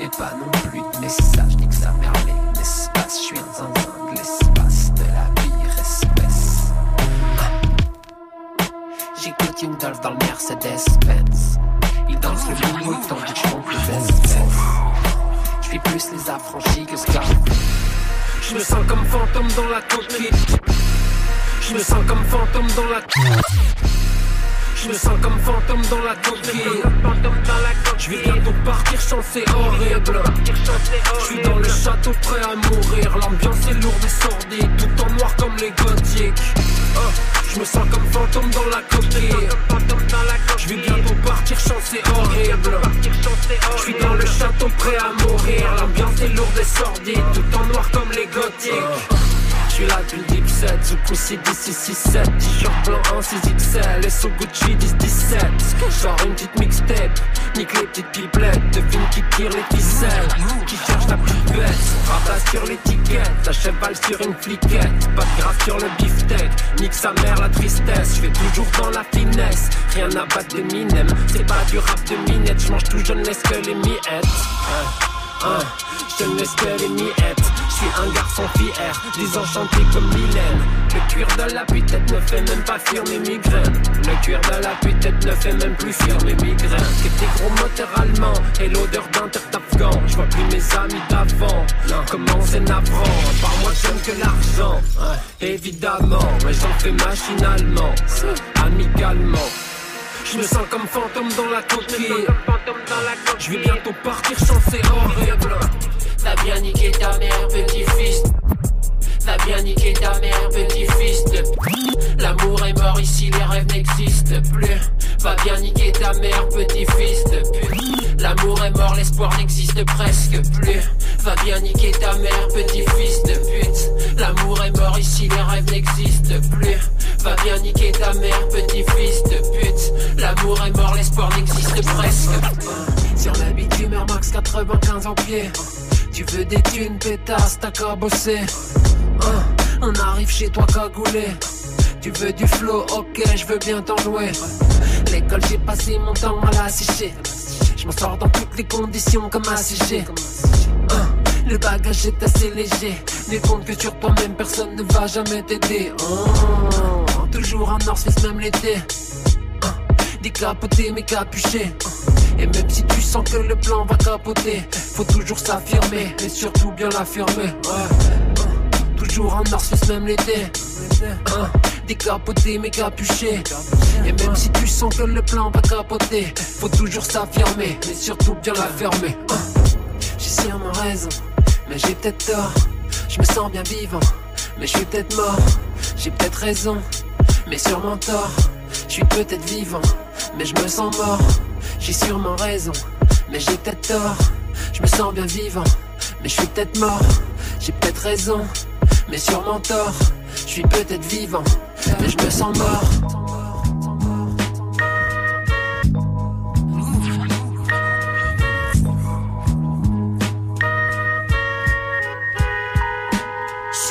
Et pas non plus de message, ni que sa mère l'espace. Je suis un zinzin de l'espace, de la pire espèce. J'écoute Young Dolph dans le Mercedes-Benz. Il danse le boulot tandis plus les affranchis que Scarface. Je me sens comme fantôme dans la coquille. Je me sens comme fantôme dans la Je me sens comme fantôme dans la coquille. Je vais bientôt partir, chance c'est horrible. Je suis dans le château prêt à mourir. L'ambiance est lourde et sordide, tout en noir comme les gothiques. Oh, je me sens comme fantôme dans la coquille. Je vais bientôt partir, chance horrible. Je suis dans le château prêt à mourir. L'ambiance est lourde et sordide, tout en noir comme les gothiques. Suis là d'une deep set, Zuko C10 667 T-shirt blanc en 6 XL, SO Gucci 10 17 Genre une petite mixtape, nique les petites pipelettes. Devine qui tire les ficelles, qui cherche la plus bête. Sur l'étiquette, à cheval sur une fliquette. Pas de grave sur le beefsteak, nique sa mère la tristesse. Je vais toujours dans la finesse, rien à battre de minem C'est pas du rap de minette, je mange tout, je ne laisse que les miettes. Hein. Hein, je ne laisse que les miettes. Je suis un garçon fier, désenchanté comme Mylène. Le cuir de la putette ne fait même pas fuir mes migraines. Le cuir de la putette ne fait même plus fuir mes migraines. Que tes gros moteurs allemands et l'odeur d'un tête afghan. Je vois plus mes amis d'avant. Comment c'est navrant. Par moi j'aime que l'argent, évidemment. Mais j'en fais machinalement, amicalement. Je me sens comme fantôme dans la coquille. Je vais bientôt partir, chance c'est horrible. T'as bien niqué ta mère, petit fils. T'as bien niqué ta mère, petit fils de L'amour est mort ici, les rêves n'existent plus. Va bien niquer ta mère, petit fils de pute. L'amour est mort, l'espoir n'existe presque plus. Va bien niquer ta mère, petit fils de pute. L'amour est mort ici, les rêves n'existent plus. Va bien niquer ta mère, petit fils de pute. L'amour est mort, l'espoir n'existe presque. Sur le bitume Max 95 en pied. Tu veux des thunes, pétasse, t'as qu'à bosser. Hein, on arrive chez toi cagoulé. Tu veux du flow, ok, je veux bien t'en jouer. l'école, j'ai passé mon temps à la sécher. Je m'en sors dans toutes les conditions comme un CG. Hein, le bagage est assez léger. N'aie compte que sur toi-même, personne ne va jamais t'aider. Oh, toujours en North même l'été. Décapoté mais capuché. Et même si tu sens que le plan va capoter, faut toujours s'affirmer, et surtout bien l'affirmer. Toujours en Face, même l'été. Hein, décapoté mais capuché. Et même si tu sens que le plan va capoter, faut toujours s'affirmer, mais surtout bien la fermer. Hein, j'ai sûrement raison, mais j'ai peut-être tort. Je me sens bien vivant, mais je suis peut-être mort. J'ai peut-être raison, mais sûrement tort. Je suis peut-être vivant, mais je me sens mort. J'ai sûrement raison, mais j'ai peut-être tort. Je me sens bien vivant, mais je suis peut-être mort. J'ai peut-être raison, mais sûrement tort. Je suis peut-être vivant, mais je me sens mort.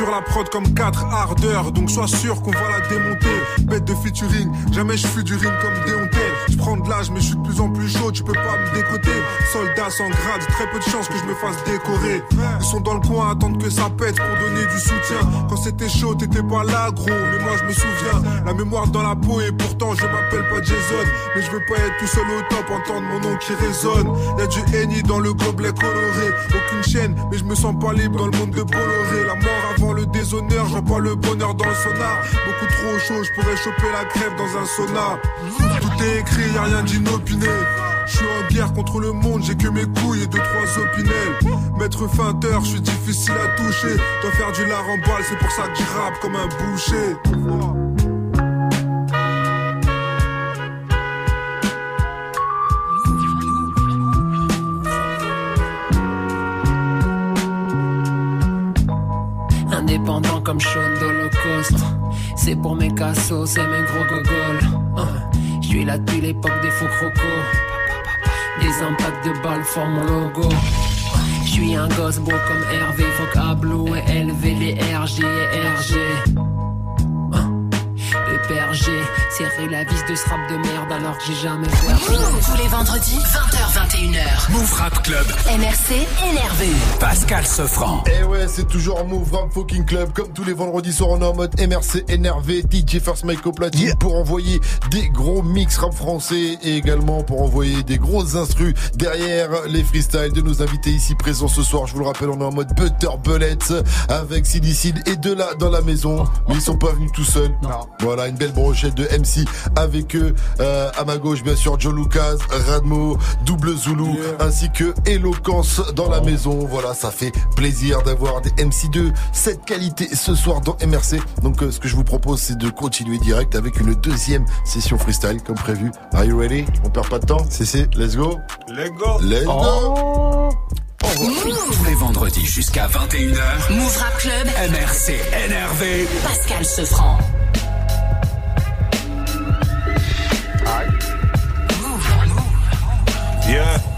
Sur la prod comme 4 ardeurs, donc sois sûr qu'on va la démonter. Bête de featuring, jamais je fus du ring comme déhonté. Je prends de l'âge, mais je suis de plus en plus chaud, tu peux pas me décoter. Soldat sans grade, très peu de chance que je me fasse décorer. Ils sont dans le coin, attendent que ça pète pour donner du soutien. Quand c'était chaud, t'étais pas là, gros, mais moi je me souviens. La mémoire dans la peau, et pourtant je m'appelle pas Jason. Mais je veux pas être tout seul au top, entendre mon nom qui résonne. Y'a du henny dans le gobelet coloré. Aucune chaîne, mais je me sens pas libre dans le monde de Bolloré. La mort avant le déshonneur, je pas le bonheur dans le sonar. Beaucoup trop chaud, je pourrais choper la crève dans un sauna. Tout est écrit, y'a rien d'inopiné. Je suis en guerre contre le monde, j'ai que mes couilles et deux trois opinels. Maître feinteur, je suis difficile à toucher. Dois faire du lard en balle, c'est pour ça je rappe comme un boucher. indépendant comme Sean d'Holocauste. C'est pour mes cassos, c'est mes gros gogoles. Hein. Suis là depuis l'époque des faux crocos. Les impacts de balles forment mon logo. Je suis un gosse beau comme Hervé, faut qu'Ablo et élevé les RG et RG. J'ai serré la vis de ce rap de merde alors que j'ai jamais fait. Tous les vendredis, 20h21h. Move Rap Club. MRC énervé. Pascal Sofran. Et eh ouais, c'est toujours Move Rap Fucking Club. Comme tous les vendredis soirs, on est en mode MRC énervé. DJ First Mike au platine pour envoyer des gros mix rap français et également pour envoyer des grosses instrus derrière les freestyles de nos invités ici présents ce soir. Je vous le rappelle, on est en mode Butter Bullets avec Sidicide et de là dans la maison. Mais ils sont pas venus tout seuls. Voilà, une belle brochette de MC avec eux. Euh, à ma gauche, bien sûr, Joe Lucas, Radmo, Double Zulu, ainsi que Eloquence dans la maison. Voilà, ça fait plaisir d'avoir des MC de cette qualité ce soir dans MRC. Donc, euh, ce que je vous propose, c'est de continuer direct avec une deuxième session freestyle comme prévu. Are you ready? On perd pas de temps C'est c'est, let's go. Let's go. Let's go. Oh. Tous les vendredis jusqu'à 21h. Move Rap Club. MRC énervé. Pascal Sefranc. Yeah.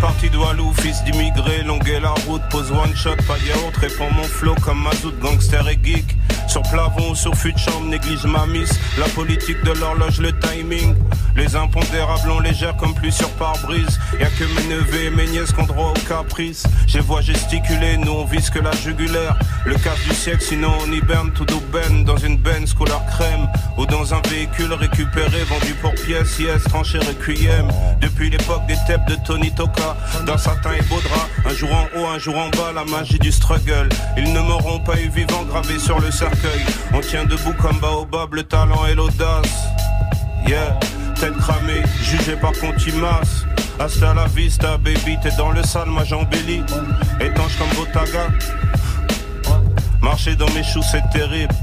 Parti de Walou, fils d'immigré, longuer la route, pose one shot, pas yaourt, répond mon flow comme mazout, gangster et geek. Sur plavon ou sur fut de chambre, néglige ma miss. La politique de l'horloge, le timing. Les impondérables ont légère comme pluie sur pare-brise. Y'a que mes neveux et mes nièces qu'on droit au caprice. J'ai voix gesticuler, nous on vise que la jugulaire. Le cas du siècle, sinon on hiberne tout ben dans une Benz couleur crème. Ou dans un véhicule récupéré, vendu pour pièces, yes, tranché requiem. Depuis l'époque des têtes de Tony Toka, dans satin et baudra. Un jour en haut, un jour en bas, la magie du struggle. Ils ne m'auront pas eu vivant gravé sur le cercle on tient debout comme Baobab, le talent et l'audace. Yeah, tête cramée, jugé par contumace. Hasta la vista, baby, t'es dans le sale, moi j'embellis. Étanche comme Botaga. Marcher dans mes choux, c'est terrible.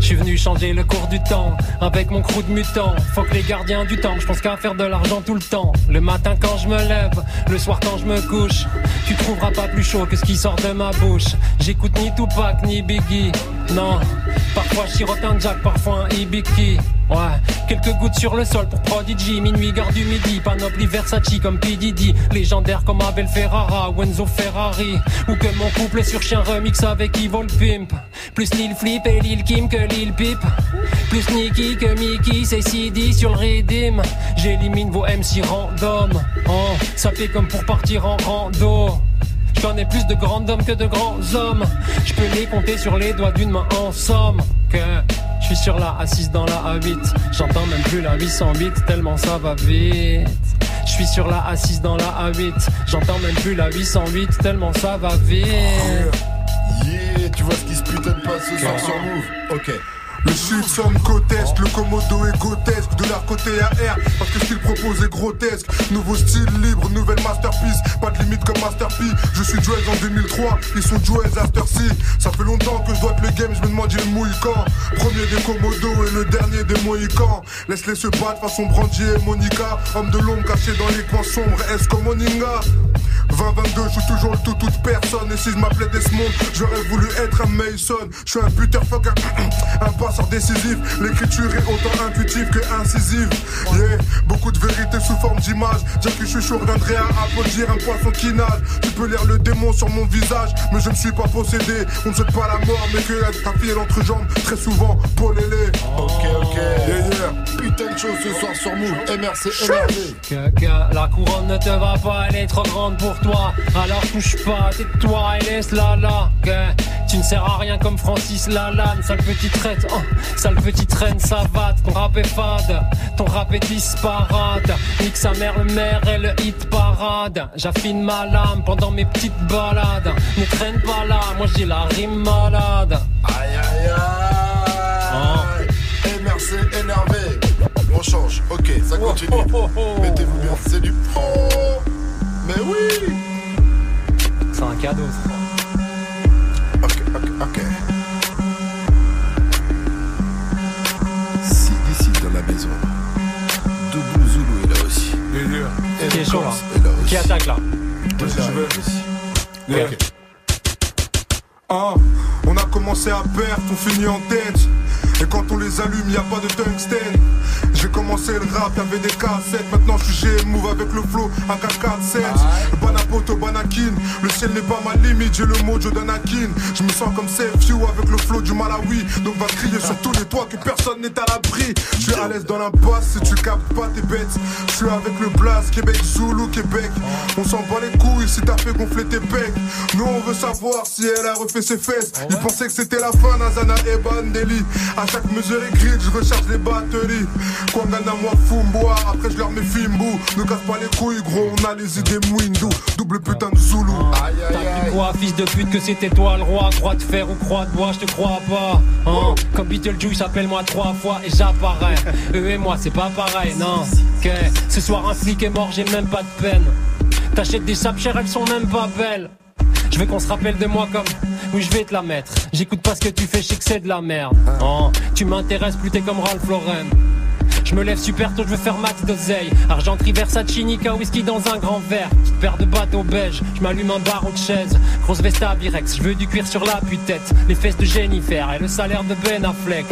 Je suis venu changer le cours du temps avec mon crew de mutants. Faut que les gardiens du temps, je pense qu'à faire de l'argent tout le temps. Le matin quand je me lève, le soir quand je me couche. Tu trouveras pas plus chaud que ce qui sort de ma bouche. J'écoute ni Tupac ni Biggie. Non, parfois je sirote un Jack, parfois un Ibiki. Ouais, quelques gouttes sur le sol pour Prodigy, minuit, garde du midi, panoplie Versace comme P. Diddy, légendaire comme Abel Ferrara, Wenzo Ferrari, ou que mon couple est sur chien remix avec Evil Pimp. Plus Lil Flip et Lil Kim que Lil Pip. Plus Nicky que Mickey, c'est CD sur le Redeem. J'élimine vos MC random. Oh, ça fait comme pour partir en rando. J'en ai plus de grands hommes que de grands hommes. Je peux les compter sur les doigts d'une main en somme. Je suis sur la assise dans la A8. J'entends même plus la 808 tellement ça va vite. Je suis sur la assise dans la A8. J'entends même plus la 808 tellement ça va vite. Yeah, tu vois ce qui se putain de passe ce soir sur Move Ok. Le shit sonne grotesque, le commodo est grotesque, de leur côté à R, parce que ce qu'il propose est grotesque. Nouveau style libre, nouvelle masterpiece, pas de limite comme Master P. Je suis Joel en 2003, ils sont Joel After. Ça fait longtemps que je dois le game, je me demande le mouille quand? Premier des commodos et le dernier des mohicans. Laisse-les se battre façon Brandy et Monica. Homme de l'ombre caché dans les coins sombres, est-ce comme Moninga? 2022, je suis toujours le tout, toute personne. Et si je m'appelais Desmond, j'aurais voulu être un Mason. Je suis un buter fuck, un, un passeur décisif. L'écriture est autant intuitive que incisive. Yeah, beaucoup de vérité sous forme d'image. Dire que je suis chaud reviendrait à applaudir un poisson qui nage. Tu peux lire le démon sur mon visage, mais je ne suis pas possédé. On ne souhaite pas la mort, mais que ta fille est l'entrejambe. Très souvent, Paul Lélé. Ok, ok. Yeah, yeah. Putain de choses ce soir sur Move. MRC. Que, que la couronne ne te va pas, elle est trop grande pour toi. Alors touche pas, tais-toi et laisse la là. Que tu ne sers à rien comme Francis Lalanne, sale petit traite, oh, sale petit traîne savate. Ton rap est fade, ton rap est disparate. Nique sa mère, le maire et le hit parade. J'affine ma lame pendant mes petites balades. Ne traîne pas là, moi j'ai la rime malade. Aïe aïe aïe. MRC énervé. On change. Ok, ça continue. Mettez-vous bien, c'est du pro. Mais oui. C'est un cadeau. ça. Ok, ok, ok. Si d'ici dans la maison. Doubou Zulu est là aussi. Et Qui est chaud là est là aussi. Qui attaque là Est là aussi. Yeah. Ah, on a commencé à perdre, on finit en tête. Et quand on les allume, y a pas de tungstène. J'ai commencé le rap, y'avait des cassettes. Maintenant je suis GM Move avec le flow, un 447. Banapoto, Banakin, le ciel n'est pas ma limite. J'ai le mojo d'Anakin. Je me sens comme Few avec le flow du Malawi. Donc va crier sur tous les toits que personne n'est à l'abri. Je suis à l'aise dans la basse, si tu captes pas tes bêtes. Je suis avec le Blast, Québec, Zulu, Québec. On s'en bat les couilles si t'as fait gonfler tes pecs. Nous on veut savoir si elle a refait ses fesses. Ils pensaient que c'était la fin, Nazana et Bandeli. À chaque mesure écrite, je recharge les batteries. Kwangana, moi, Fumboa. Après, je leur mets Fimbu. Ne casse pas les couilles, gros, on a les idées Mwindu. Double putain de Zulu. Aïe aïe T'as aïe. quoi, fils de pute, que c'était toi le roi Croix de fer ou croix de bois, je te crois pas hein Comme Beetlejuice, appelle-moi trois fois et j'apparais Eux et moi, c'est pas pareil, non ce soir un flic est mort, j'ai même pas de peine T'achètes des sapes chères, elles sont même pas belles je veux qu'on se rappelle de moi comme Oui je vais te la mettre. J'écoute pas ce que tu fais, je sais que c'est de la merde. Oh, Tu m'intéresses plus t'es comme Ralph Lauren je me lève super tôt, je veux faire max d'oseille. Argenterie Versace, Nika, whisky dans un grand verre. Petite paire de bateaux beige, je m'allume un barreau de chaise. Grosse veste à Birex, je veux du cuir sur la tête Les fesses de Jennifer et le salaire de Ben Affleck.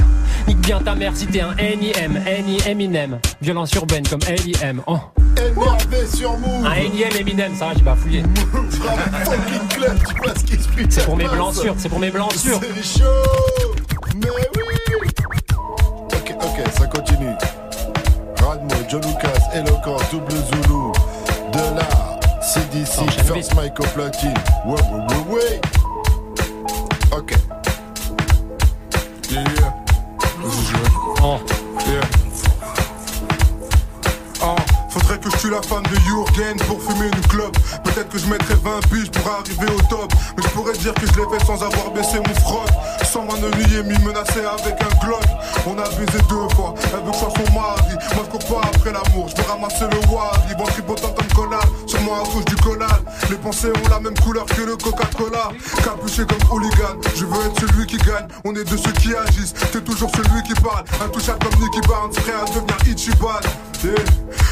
Nique bien ta mère si t'es un NIM, NI Eminem. Violence urbaine comme LIM. Oh. Énervé sur Move. Un NIM Eminem, ça va, j'ai bafouillé. Fucking club, tu vois ce qui se C'est pour mes blanchures, c'est pour mes blanchures. C'est chaud Mais oui John Lucas, Eloquent, Double Zulu. De là, CDC, First Mic au platine. Ouais, ouais, ouais, ouais. Ok. Yeah, yeah. Oh. Yeah. Faudrait que je tue la femme de Jürgen pour fumer une clope. Peut-être que je mettrais 20 piges pour arriver au top. Mais je pourrais dire que je l'ai fait sans avoir baissé mon froc. Sans m'ennuyer, m'y menacer avec un glock. On a baisé deux fois, elle veut que je son mari. Moi je cours pas après l'amour, je vais ramasser le wari. Bon tripotant comme collal, sur moi à cause du collal. Les pensées ont la même couleur que le Coca-Cola. Capuché comme hooligan, je veux être celui qui gagne. On est de ceux qui agissent, t'es toujours celui qui parle. Intouchable comme Nicky Barnes, prêt à devenir Ichiban.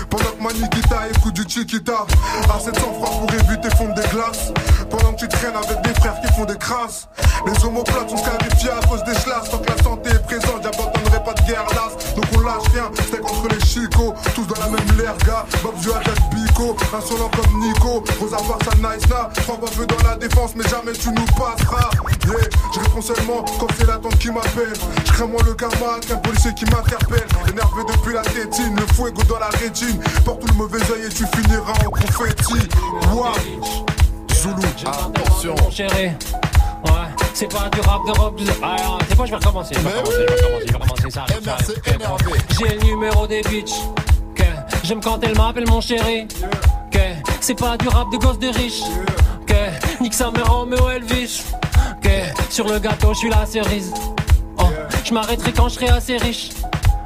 Pendant que ma Nikita écoute du Chiquita À 700 francs pour éviter fondre des glaces. Pendant que tu traînes avec des frères qui font des crasses Les homoplates sont scarifiés à cause des chlasses Tant que la santé est présente, j'abandonnerai pas de guerre lasse Donc on lâche rien, c'est contre les chicots Tous dans la même Berga, Bob Joadat Bico, insolent comme Nico, Rosa sa nice là, trois baveux dans la défense, mais jamais tu nous passeras. Yeah, je réponds seulement quand c'est la tante qui m'appelle. Je crains moins le karma qu'un policier qui m'interpelle. Énervé depuis la tétine, le fuego dans la rétine. Porte tout le mauvais oeil et tu finiras en confetti. Wow. Zulu, attention. Mon chéri. Ouais, c'est pas du rap de rock. Ah, c'est quoi, je vais recommencer. Je vais recommencer, je vais recommencer, je vais recommencer. Ça arrive, énervé. J'ai le numéro des bitches. Que j'aime quand elle m'appelle mon chéri. Que c'est pas du rap de gosse de riche. Que nique sa mère Romeo Elvis. Que sur le gâteau, je suis la cerise. Oh, je m'arrêterai quand je serai assez riche.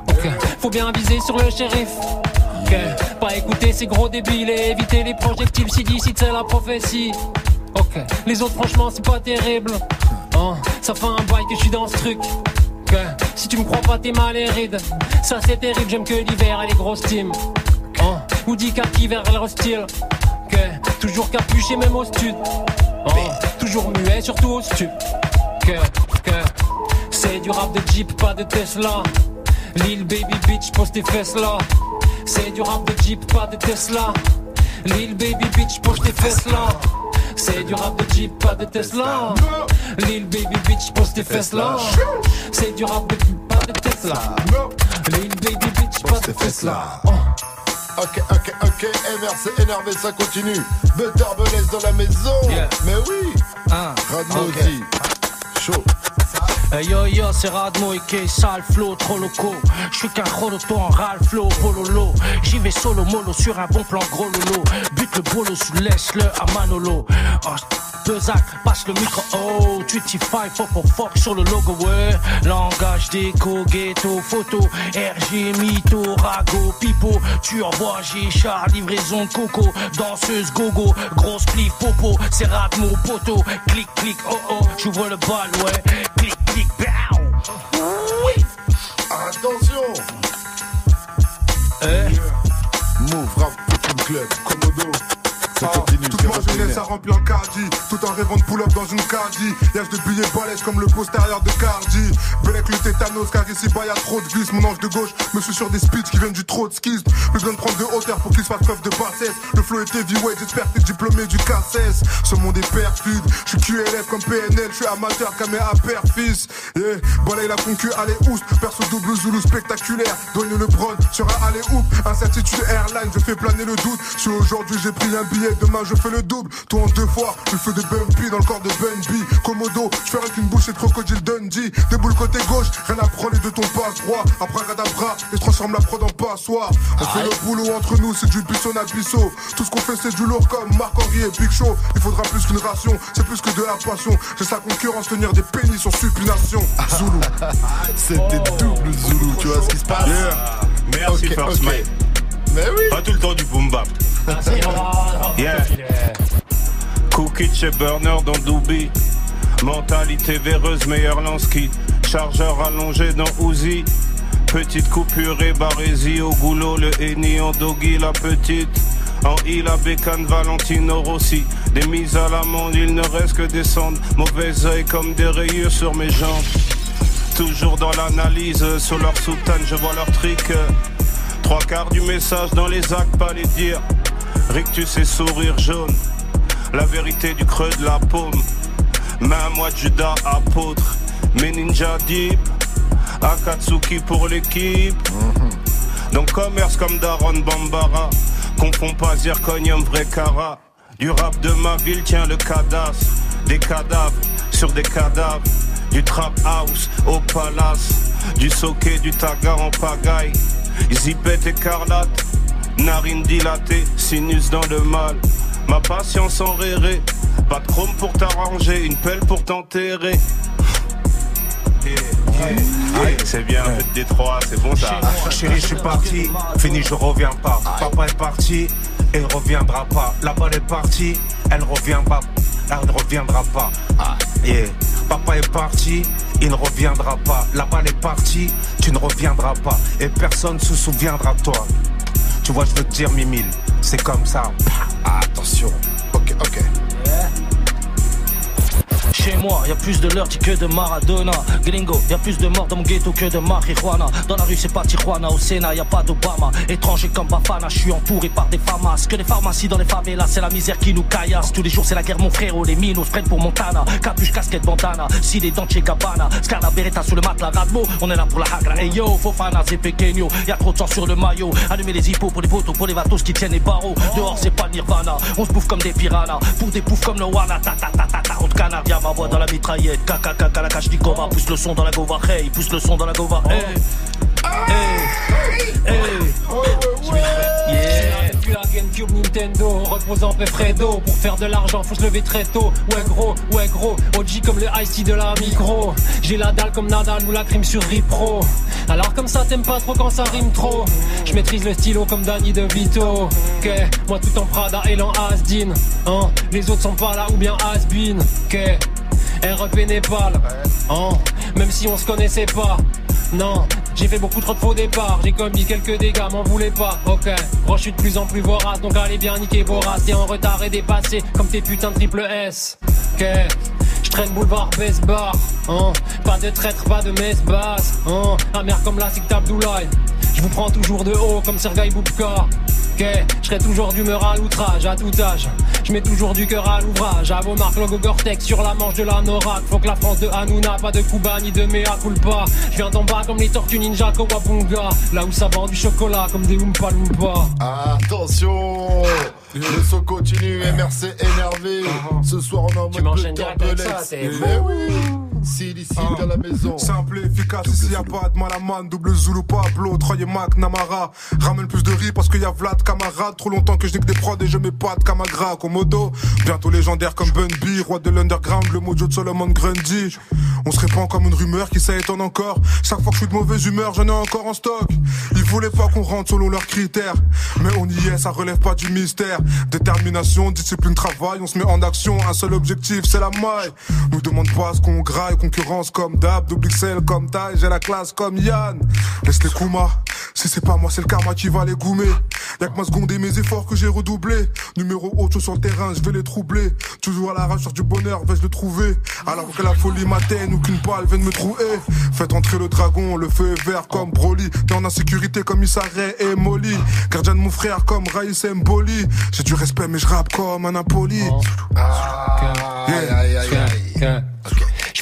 Ok, faut bien viser sur le shérif. Ok, pas écouter ces gros débiles et éviter les projectiles si d'ici c'est la prophétie. Ok, les autres franchement c'est pas terrible. Oh, ça fait un bail que je suis dans ce truc. Ok, si tu me crois pas t'es mal héride. Ça c'est terrible, j'aime que l'hiver et les grosses teams. Oh, ou dit kaki vers le style. Ok, toujours capuché même au stud. Oh, toujours muet, surtout au stud. Que, que, c'est du rap de Jeep, pas de Tesla. Lil Baby Bitch, pose tes fesses là. C'est du rap de Jeep, pas de Tesla. Lil Baby Bitch, pose tes fesses là. C'est du rap de Jeep, pas de Tesla. Lil Baby Bitch, pose tes fesses là. C'est du rap de Jeep, pas de Tesla. Lil Baby Bitch, pas de Tesla. Oh. Ok, ok, ok, MR c'est énervé, ça continue. Butter Belez dans la maison. Mais oui. Ah, ok. aussi. Chaud. Hey yo yo, c'est Radmo et sale flow, trop loco. J'suis qu'un chronoto en râle flow, bololo. J'y vais solo mollo sur un bon plan gros lolo. Bute le bolo sous laisse-le à Manolo. Oh, Bezac, passe le micro, oh, 25, fuck for fuck sur le logo, ouais. Langage déco, ghetto, photo, RG, mytho, rago, pipo. Tu envoies G-char, livraison de coco, danseuse, gogo, grosse plif, popo, c'est Radmo, poteau, clic, clic, oh oh, j'ouvre le bal, ouais, clic, clic, bow. Oui. Attention. Eh? Move, rap, club. Komodo. Rempli un caddie Tout en rêvant de pull-up dans une caddie Y'a de billets balèzes comme le postérieur de Cardi. Belek le tétanos car ici bas y'a trop de vis Mon ange de gauche me suit sur des speeds qui viennent du trop de skis. Plus besoin de prendre de hauteur pour qu'il se fasse preuve de bassesse. Le flow est heavyweight, j'espère que t'es diplômé du KSS Ce monde est perfide, je suis QLF comme PNL Je suis amateur, caméra père fils. Yeah. Balaye la concu, allez oust. Perso double Zulu spectaculaire. Donne le bron sur un allez hoop Incertitude airline, je fais planer le doute. Si aujourd'hui j'ai pris un billet, demain je fais le double Toi en deux fois, je fais de bumpy dans le corps de Bunby Komodo, je ferai qu'une bouchée de crocodile Dundee. Déboule côté gauche, rien à prendre de ton passe droit. Après radabra, et je transforme la prod en passoire. On fait le boulot entre nous, c'est du buisson à buisson Tout ce qu'on fait c'est du lourd comme Marc-Henri et Big Show. Il faudra plus qu'une ration, c'est plus que de la passion. J'ai sa concurrence tenir des pénis sur supination. Zulu C'était double Zulu, tu vois ce qui se passe. Merci Ok, First. Mike. Mais oui. Pas tout le temps du boom bap. Yeah. Cookie chez Burner dans Doobie. Mentalité véreuse, meilleur Lansky. Chargeur allongé dans Uzi. Petite coupure et barésie au goulot. Le henny en doggy, la petite. En I, la bécane Valentino Rossi. Des mises à l'amende, il ne reste que descendre. Mauvais oeil comme des rayures sur mes jambes. Toujours dans l'analyse, sur leur soutane, je vois leur trick. Trois quarts du message dans les actes, pas les dire. Rictus et sourire jaune. La vérité du creux de la paume. Main moi Judas apôtre. Mes ninjas deep. Akatsuki pour l'équipe. Dans commerce comme Daron Bambara. Confond pas zirconium vrai cara. Du rap de ma ville tient le cadastre. Des cadavres sur des cadavres. Du trap house au palace. Du soké, du taga en pagaille. Zipette écarlate. Narine dilatée, sinus dans le mal. Ma patience en réré. Pas de chrome pour t'arranger, une pelle pour t'enterrer. Yeah, yeah, yeah. C'est bien, un peu de Détroit, c'est bon ça. Chérie, je suis parti, fini, je reviens pas. Papa est parti, il reviendra pas. La balle est partie, elle revient pas. Elle ne reviendra pas. Yeah. Papa est parti, il ne reviendra pas. La balle est partie, tu ne reviendras pas. Et personne se souviendra de toi. Tu vois, je veux te dire, Mimile, c'est comme ça. Attention. Chez moi, y a plus de Lurdy que de Maradona. Gringo, y a plus de morts dans mon ghetto que de marijuana. Dans la rue, c'est pas Tijuana, au Sénat, y a pas d'Obama. Étranger comme Bafana, je suis entouré par des famas. Que des pharmacies dans les favelas, c'est la misère qui nous caillasse. Tous les jours, c'est la guerre, mon frérot. Les minos prennent pour Montana. Capuche, casquette, bandana. Si les dents chez Gabbana. Scarla Beretta sous le matelas, Radmo. On est là pour la hagra. Hey yo, Fofana, c'est pequeño. Y a trop de sang sur le maillot. Allumer les hippos pour les poteaux, pour les vatos qui tiennent les barreaux. Dehors, c'est pas Nirvana. On se bouffe comme des piranhas. Pour des poufs comme le Wana. Ta ta ta ta ta. Route canadien, ma voix dans la mitraillette. Kaka kaka la cache Nikova. Pousse le son dans la gova. Hey, pousse le son dans la gova. Hey. Hey. Gamecube Nintendo, reposant Fredo Pour faire de l'argent, faut se lever très tôt. Ouais gros, ouais gros, OG comme le ice de la micro. J'ai la dalle comme Nadal ou la crime sur Ripro. Alors comme ça, t'aimes pas trop quand ça rime trop. Je maîtrise le stylo comme Danny DeVito. Ok, moi tout en Prada et l'en Asdin. Hein, les autres sont pas là ou bien Asbin. Ok, REP Népal. Hein, même si on se connaissait pas. Non, j'ai fait beaucoup trop de faux départs, j'ai commis quelques dégâts, m'en voulez pas, ok. Moi je suis de plus en plus vorace, donc allez bien niquer vos races. T'es en retard et dépassé, comme tes putains de triple S. Ok, je traîne boulevard Besbar, hein. Pas de traître, pas de messe basse, hein. Amer comme la Abdoulaye. Je vous prends toujours de haut comme Sergei Boubka. Ok, je serai toujours d'humeur à l'outrage, à tout âge. Je mets toujours du cœur à l'ouvrage. À vos marques, logo Gore-Tex sur la manche de la Norak. Faut que la France de Hanouna, pas de Kuba ni de Mea culpa. Je viens d'en bas comme les tortues ninja Kawabunga. Là où ça vend du chocolat comme des Oompa Loompa. Attention Le son continue, MRC énervé. Ce soir on est en mode Tu m'enchaînes de Templex. c'est Mais oui S'il ici dans la maison. Simple et efficace, ici y a pas de malaman, double Zulu, Pablo, Troy et Mac, Namara. Ramène plus de riz parce qu'il y a Vlad, camarade. Trop longtemps que je nique des prods et je mets pas de Kamagra, Komodo. Bientôt légendaire comme Bun B, roi de l'underground, le mojo de Solomon Grundy. On se répand comme une rumeur qui s'étonne encore. Chaque fois que je suis de mauvaise humeur, j'en ai encore en stock. Ils voulaient pas qu'on rentre selon leurs critères. Mais on y est, ça relève pas du mystère. Détermination, discipline, travail, on se met en action. Un seul objectif, c'est la maille. Nous demande pas ce qu'on graille, concurrence comme Dab, double XL comme taille, j'ai la classe comme Yann. Laisse les Kuma. Si c'est pas moi, c'est le karma qui va les goumer. Y'a que ma seconde et mes efforts que j'ai redoublé. Numéro 8 sur le terrain, je vais les troubler. Toujours à la recherche du bonheur, vais-je le trouver? Alors que la folie m'atteigne ou qu'une balle vienne me trouer. Faites entrer le dragon, le feu est vert comme Broly. T'es en insécurité comme Issaré et Molly. Gardien de mon frère comme Raïs Mboli. J'ai du respect, mais je rappe comme un impoli. Aïe, aïe, aïe, aïe.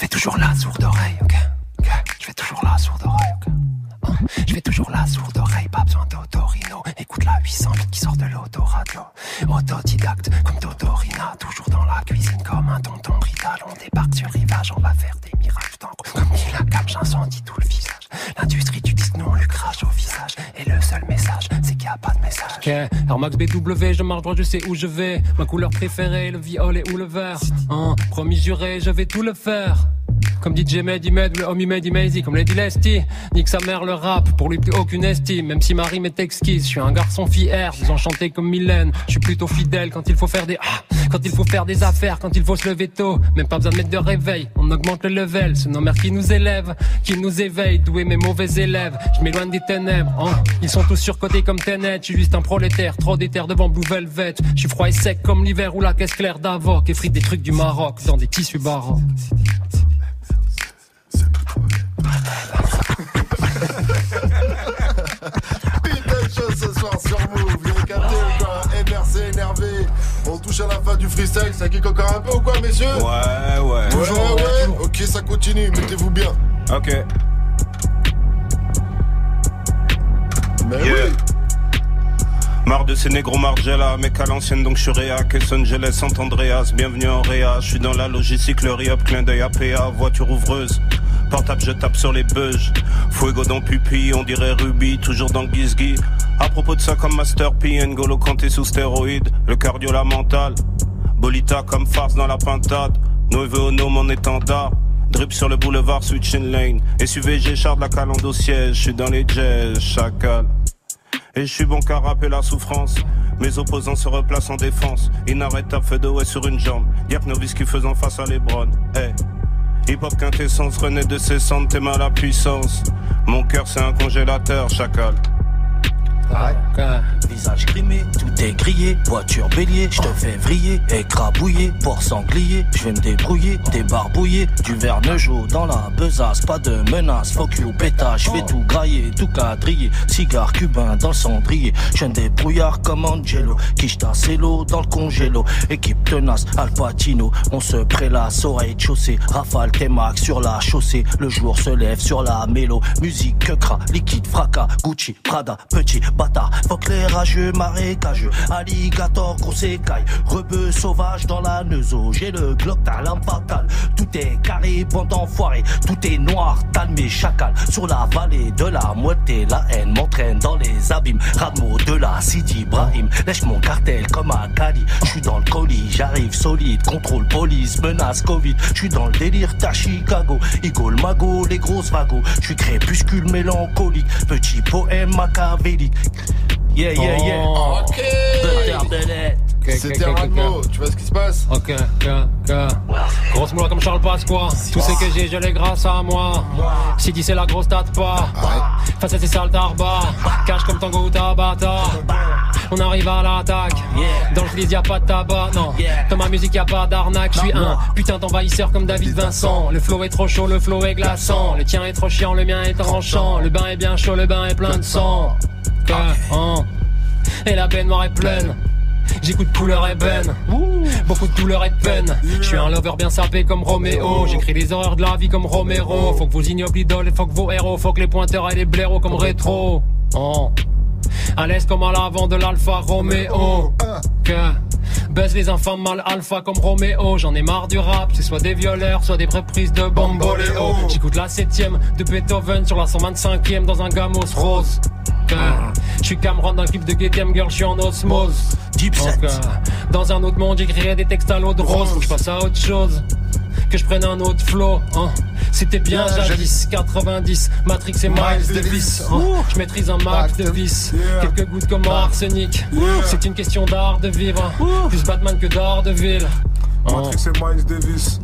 Je vais toujours là, sourde oreille, ok? Ok? Je vais toujours là, sourde oreille, ok Hein Je vais toujours là, sourde oreille, pas besoin d'autorino. Écoute la 808 qui sort de l'autoradio. Autodidacte comme Totorina, toujours dans la cuisine comme un tonton Brital. On débarque sur le rivage, on va faire des miracles d'encre. Comme dit la cam, j'incendie tout le visage. L'industrie du disque, non, le crash au visage. Et le seul message, c'est qu'il n'y a pas de message. Ok, Air Max BW, je marche droit, je sais où je vais. Ma couleur préférée, le violet ou le vert. Hein, promis juré, je vais tout le faire. Comme DJ Med ou le homie Mehdi Maisy, comme Lady Lesty. Nique sa mère le rap, pour lui plus aucune estime. Même si ma rime est exquise, je suis un garçon fier, désenchanté comme Mylène. Je suis plutôt fidèle quand il faut faire des ah, quand il faut faire des affaires, quand il faut se lever tôt. Même pas besoin de mettre de réveil, on augmente le level. C'est nos mères qui nous élèvent, qui nous éveillent, doués mes mauvais élèves. Je m'éloigne des ténèbres, hein. Ils sont tous surcotés comme Tenet, je suis juste un prolétaire, trop déter devant Blue Velvet. Je suis froid et sec comme l'hiver ou la caisse claire d'Avoc, et frite des trucs du Maroc dans des tissus baroques. Putain de choses ce soir sur Move. Vous avez capté ou quoi MRC énervé. On touche à la fin du freestyle. Ça kick encore un peu ou quoi, messieurs Ouais, ouais. Ouais, ouais. Ok, ça continue. Mettez-vous bien. Ok. Mais Yeah. oui. Marre de ces négros Margella, mec à l'ancienne donc je suis réac, Los Angeles, Sant Andreas, bienvenue en Réa, je suis dans la logistique, le re-up, clin d'œil APA, voiture ouvreuse, portable je tape sur les bugs, Fuego dans pupille, on dirait Ruby, toujours dans le à propos de ça comme Master P, N'Golo Kanté sous stéroïde, le cardio la mentale, Bolita comme farce dans la pintade, Nuevo Ono mon étendard, Drip sur le boulevard, switching lane, SUVG, char la calande au siège, je suis dans les jazz, chacal. Et je suis bon qu'à rapper la souffrance. Mes opposants se replacent en défense. Inarrêtable, feu de ouais sur une jambe. Nos qui faisant face à Lebron. Hey. Hip hop quintessence, renaît de ses cendres, mal à la puissance. Mon cœur c'est un congélateur, chacal. Visage grimé, tout est grillé, voiture bélier, je te fais vriller, écrabouillé, pour sanglier, je vais me débrouiller, débarbouiller, du verre jaune dans la besace, pas de menace, fuck you, pétage, je vais tout grailler, tout quadriller, cigare cubain dans le cendrier, je des brouillards comme Angelo, quiche l'eau dans le congélo, équipe tenace, Al Pacino, on se prélasse, oreille chaussée, rafale T-Max sur la chaussée, le jour se lève sur la mélo, musique que cra, liquide, fracas, Gucci, Prada, petit bâtard, fuck rageux, marécageux, alligator, grosse écaille, rebeu sauvage dans la neuzo, j'ai le Glock, ta lampe fatale, tout est carré, bande enfoiré, tout est noir, talmé, chacal, sur la vallée de la moitié, la haine m'entraîne dans les abîmes, Radmo de la City Ibrahim, lèche mon cartel comme un Cali, je suis dans le colis, j'arrive solide, contrôle police, menace Covid, je suis dans le délire, ta Chicago, Igol Mago, les grosses vagos, je suis crépuscule mélancolique, petit poème machiavélique. Yeah, yeah, yeah. Oh, ok. C'était Radmo, tu vois ce qui se passe? Ok, ok, ok. Grosse moula comme Charles Pasqua. Tout ce que j'ai, je l'ai grâce à moi. Si dit c'est la grosse date pas. Face à ces sales tarbas. Cache comme Tango ou Tabata. On arrive à l'attaque. Dans le flic, y a pas de tabac, non. Dans ma musique, y a pas d'arnaque. Je suis un putain d'envahisseur comme David Vincent. Le flow est trop chaud, le flow est glaçant. Le tien est trop chiant, le mien est tranchant. Le bain est bien chaud, le bain est plein de sang. Hein. Et la baignoire est pleine. J'écoute couleur ébène, beaucoup de douleur et de peine. Je suis un lover bien sapé comme Roméo. J'écris les horreurs de la vie comme Romero. Faut que vos ignobles idoles et faut que vos héros. Faut que les pointeurs et les blaireaux comme rétro. Oh. À l'aise comme à l'avant de l'Alfa Romeo. Que baisse les infâmes mal alpha comme Roméo. J'en ai marre du rap, c'est soit des violeurs, soit des reprises de Bamboléo. J'écoute la septième de Beethoven sur la 125ème dans un gamos rose. Que Je suis Cameron le clip de GTM Girl, je suis en osmose. Deep set. Donc, euh, Dans un autre monde, j'écrirais des textes à l'eau de rose. Faut que je passe à autre chose. Que je prenne un autre flow. hein. C'était bien jadis, 90, Matrix et Miles Davis. hein. Je maîtrise un max de vis. Quelques gouttes comme arsenic. C'est une question d'art de vivre. Plus Batman que d'art de ville. Matrix et Miles Davis.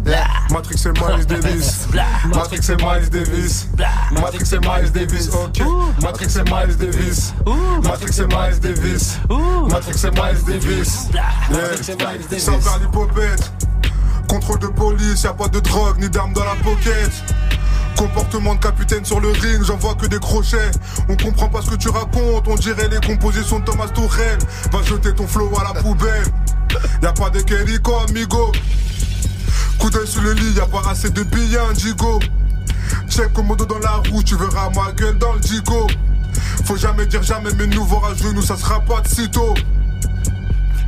Matrix et Miles Davis. Matrix et Miles Davis. Matrix et Miles Davis. Ok. Matrix et Miles Davis. Matrix et Miles Davis. Matrix et Miles Davis. Sans faire l'hypopète. Contrôle de police, y a pas de drogue ni d'armes dans la pocket. Comportement de capitaine sur le ring, j'en vois que des crochets. On comprend pas ce que tu racontes, on dirait les compositions de Thomas Tourel. Va jeter ton flow à la poubelle. Y a pas de Keriko, amigo. Coup d'œil sur le lit, y a pas assez de billets, Indigo. Check commodo dans la roue, tu verras ma gueule dans le digo. Faut jamais dire jamais, mais nous voir à genoux, ça sera pas de sitôt.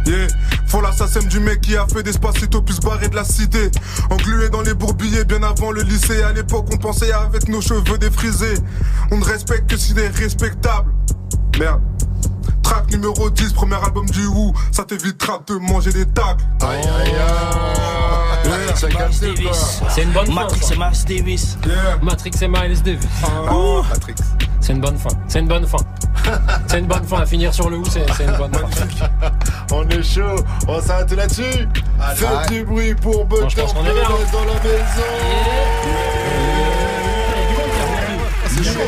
Yeah. Faut l'assassin du mec qui a fait Despacito puis se barrer de la cité. Englué dans les bourbiers bien avant le lycée. À l'époque, on pensait avec nos cheveux défrisés. On ne respecte que s'il est respectable. Merde. Track numéro 10, premier album du Who. Ça t'évitera de manger des tacles. Aïe aïe aïe. C'est une bonne fin. Matrix et Miles Davis. Matrix et Miles Davis. Ah, Matrix. C'est une bonne fin. C'est une bonne fin. C'est une bonne fin. À finir sur le ou, c'est une bonne fin. On est chaud, on s'arrête là-dessus. Faites du bruit pour Butter hein. Dans la maison. C'est chaud.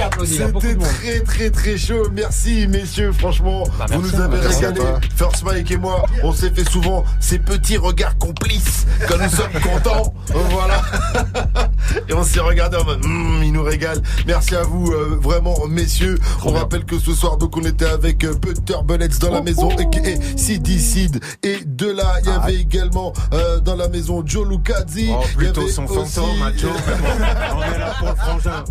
Applaudit, C'était très très très chaud. Merci messieurs, franchement, Bah, vous nous avez régalé. First Mike et moi, on s'est fait souvent ces petits regards complices quand nous sommes contents. Voilà. Et on s'est regardé en mode, Hum, il nous régale. Merci à vous, euh, vraiment, messieurs. on rappelle que ce soir, donc, on était avec euh, Butter Bullets dans la maison, et CD Seed. Et de là, il y avait également euh, dans la maison Joe Lucazzi. Oh, y plutôt avait son aussi- fantôme, à Joe. On est là pour le frangin.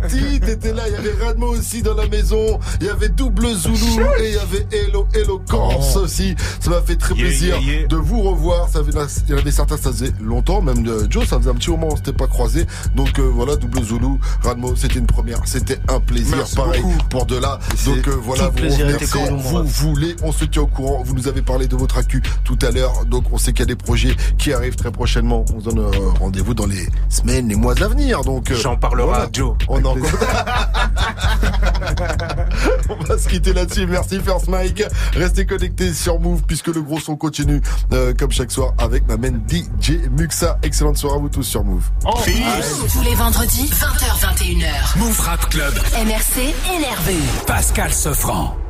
Là, il y avait Radmo aussi dans la maison, il y avait Double Zulu et il y avait Hello Eloquence aussi. Ça m'a fait très Yeah, plaisir yeah, yeah. de vous revoir. Ça il y en avait certains, ça faisait longtemps, même de Joe, ça faisait un petit moment, on s'était pas croisés. Donc euh, voilà, Double Zulu, Radmo, c'était une première, c'était un plaisir, Merci pareil beaucoup. pour de là. Donc euh, voilà, vous nous, vous voulez, on se tient au courant. Vous nous avez parlé de votre actu tout à l'heure, donc on sait qu'il y a des projets qui arrivent très prochainement. On se donne euh, rendez-vous dans les semaines, les mois à venir. Donc euh, J'en parlerai voilà. à Joe. On en va se quitter là-dessus. Merci First Mike. Restez connectés sur Move puisque le gros son continue euh, comme chaque soir avec ma main DJ Muxa. Excellente soirée à vous tous sur Move. Tous les vendredis, 20h, 21h. Move Rap Club. MRC énervé. Pascal Sefranc.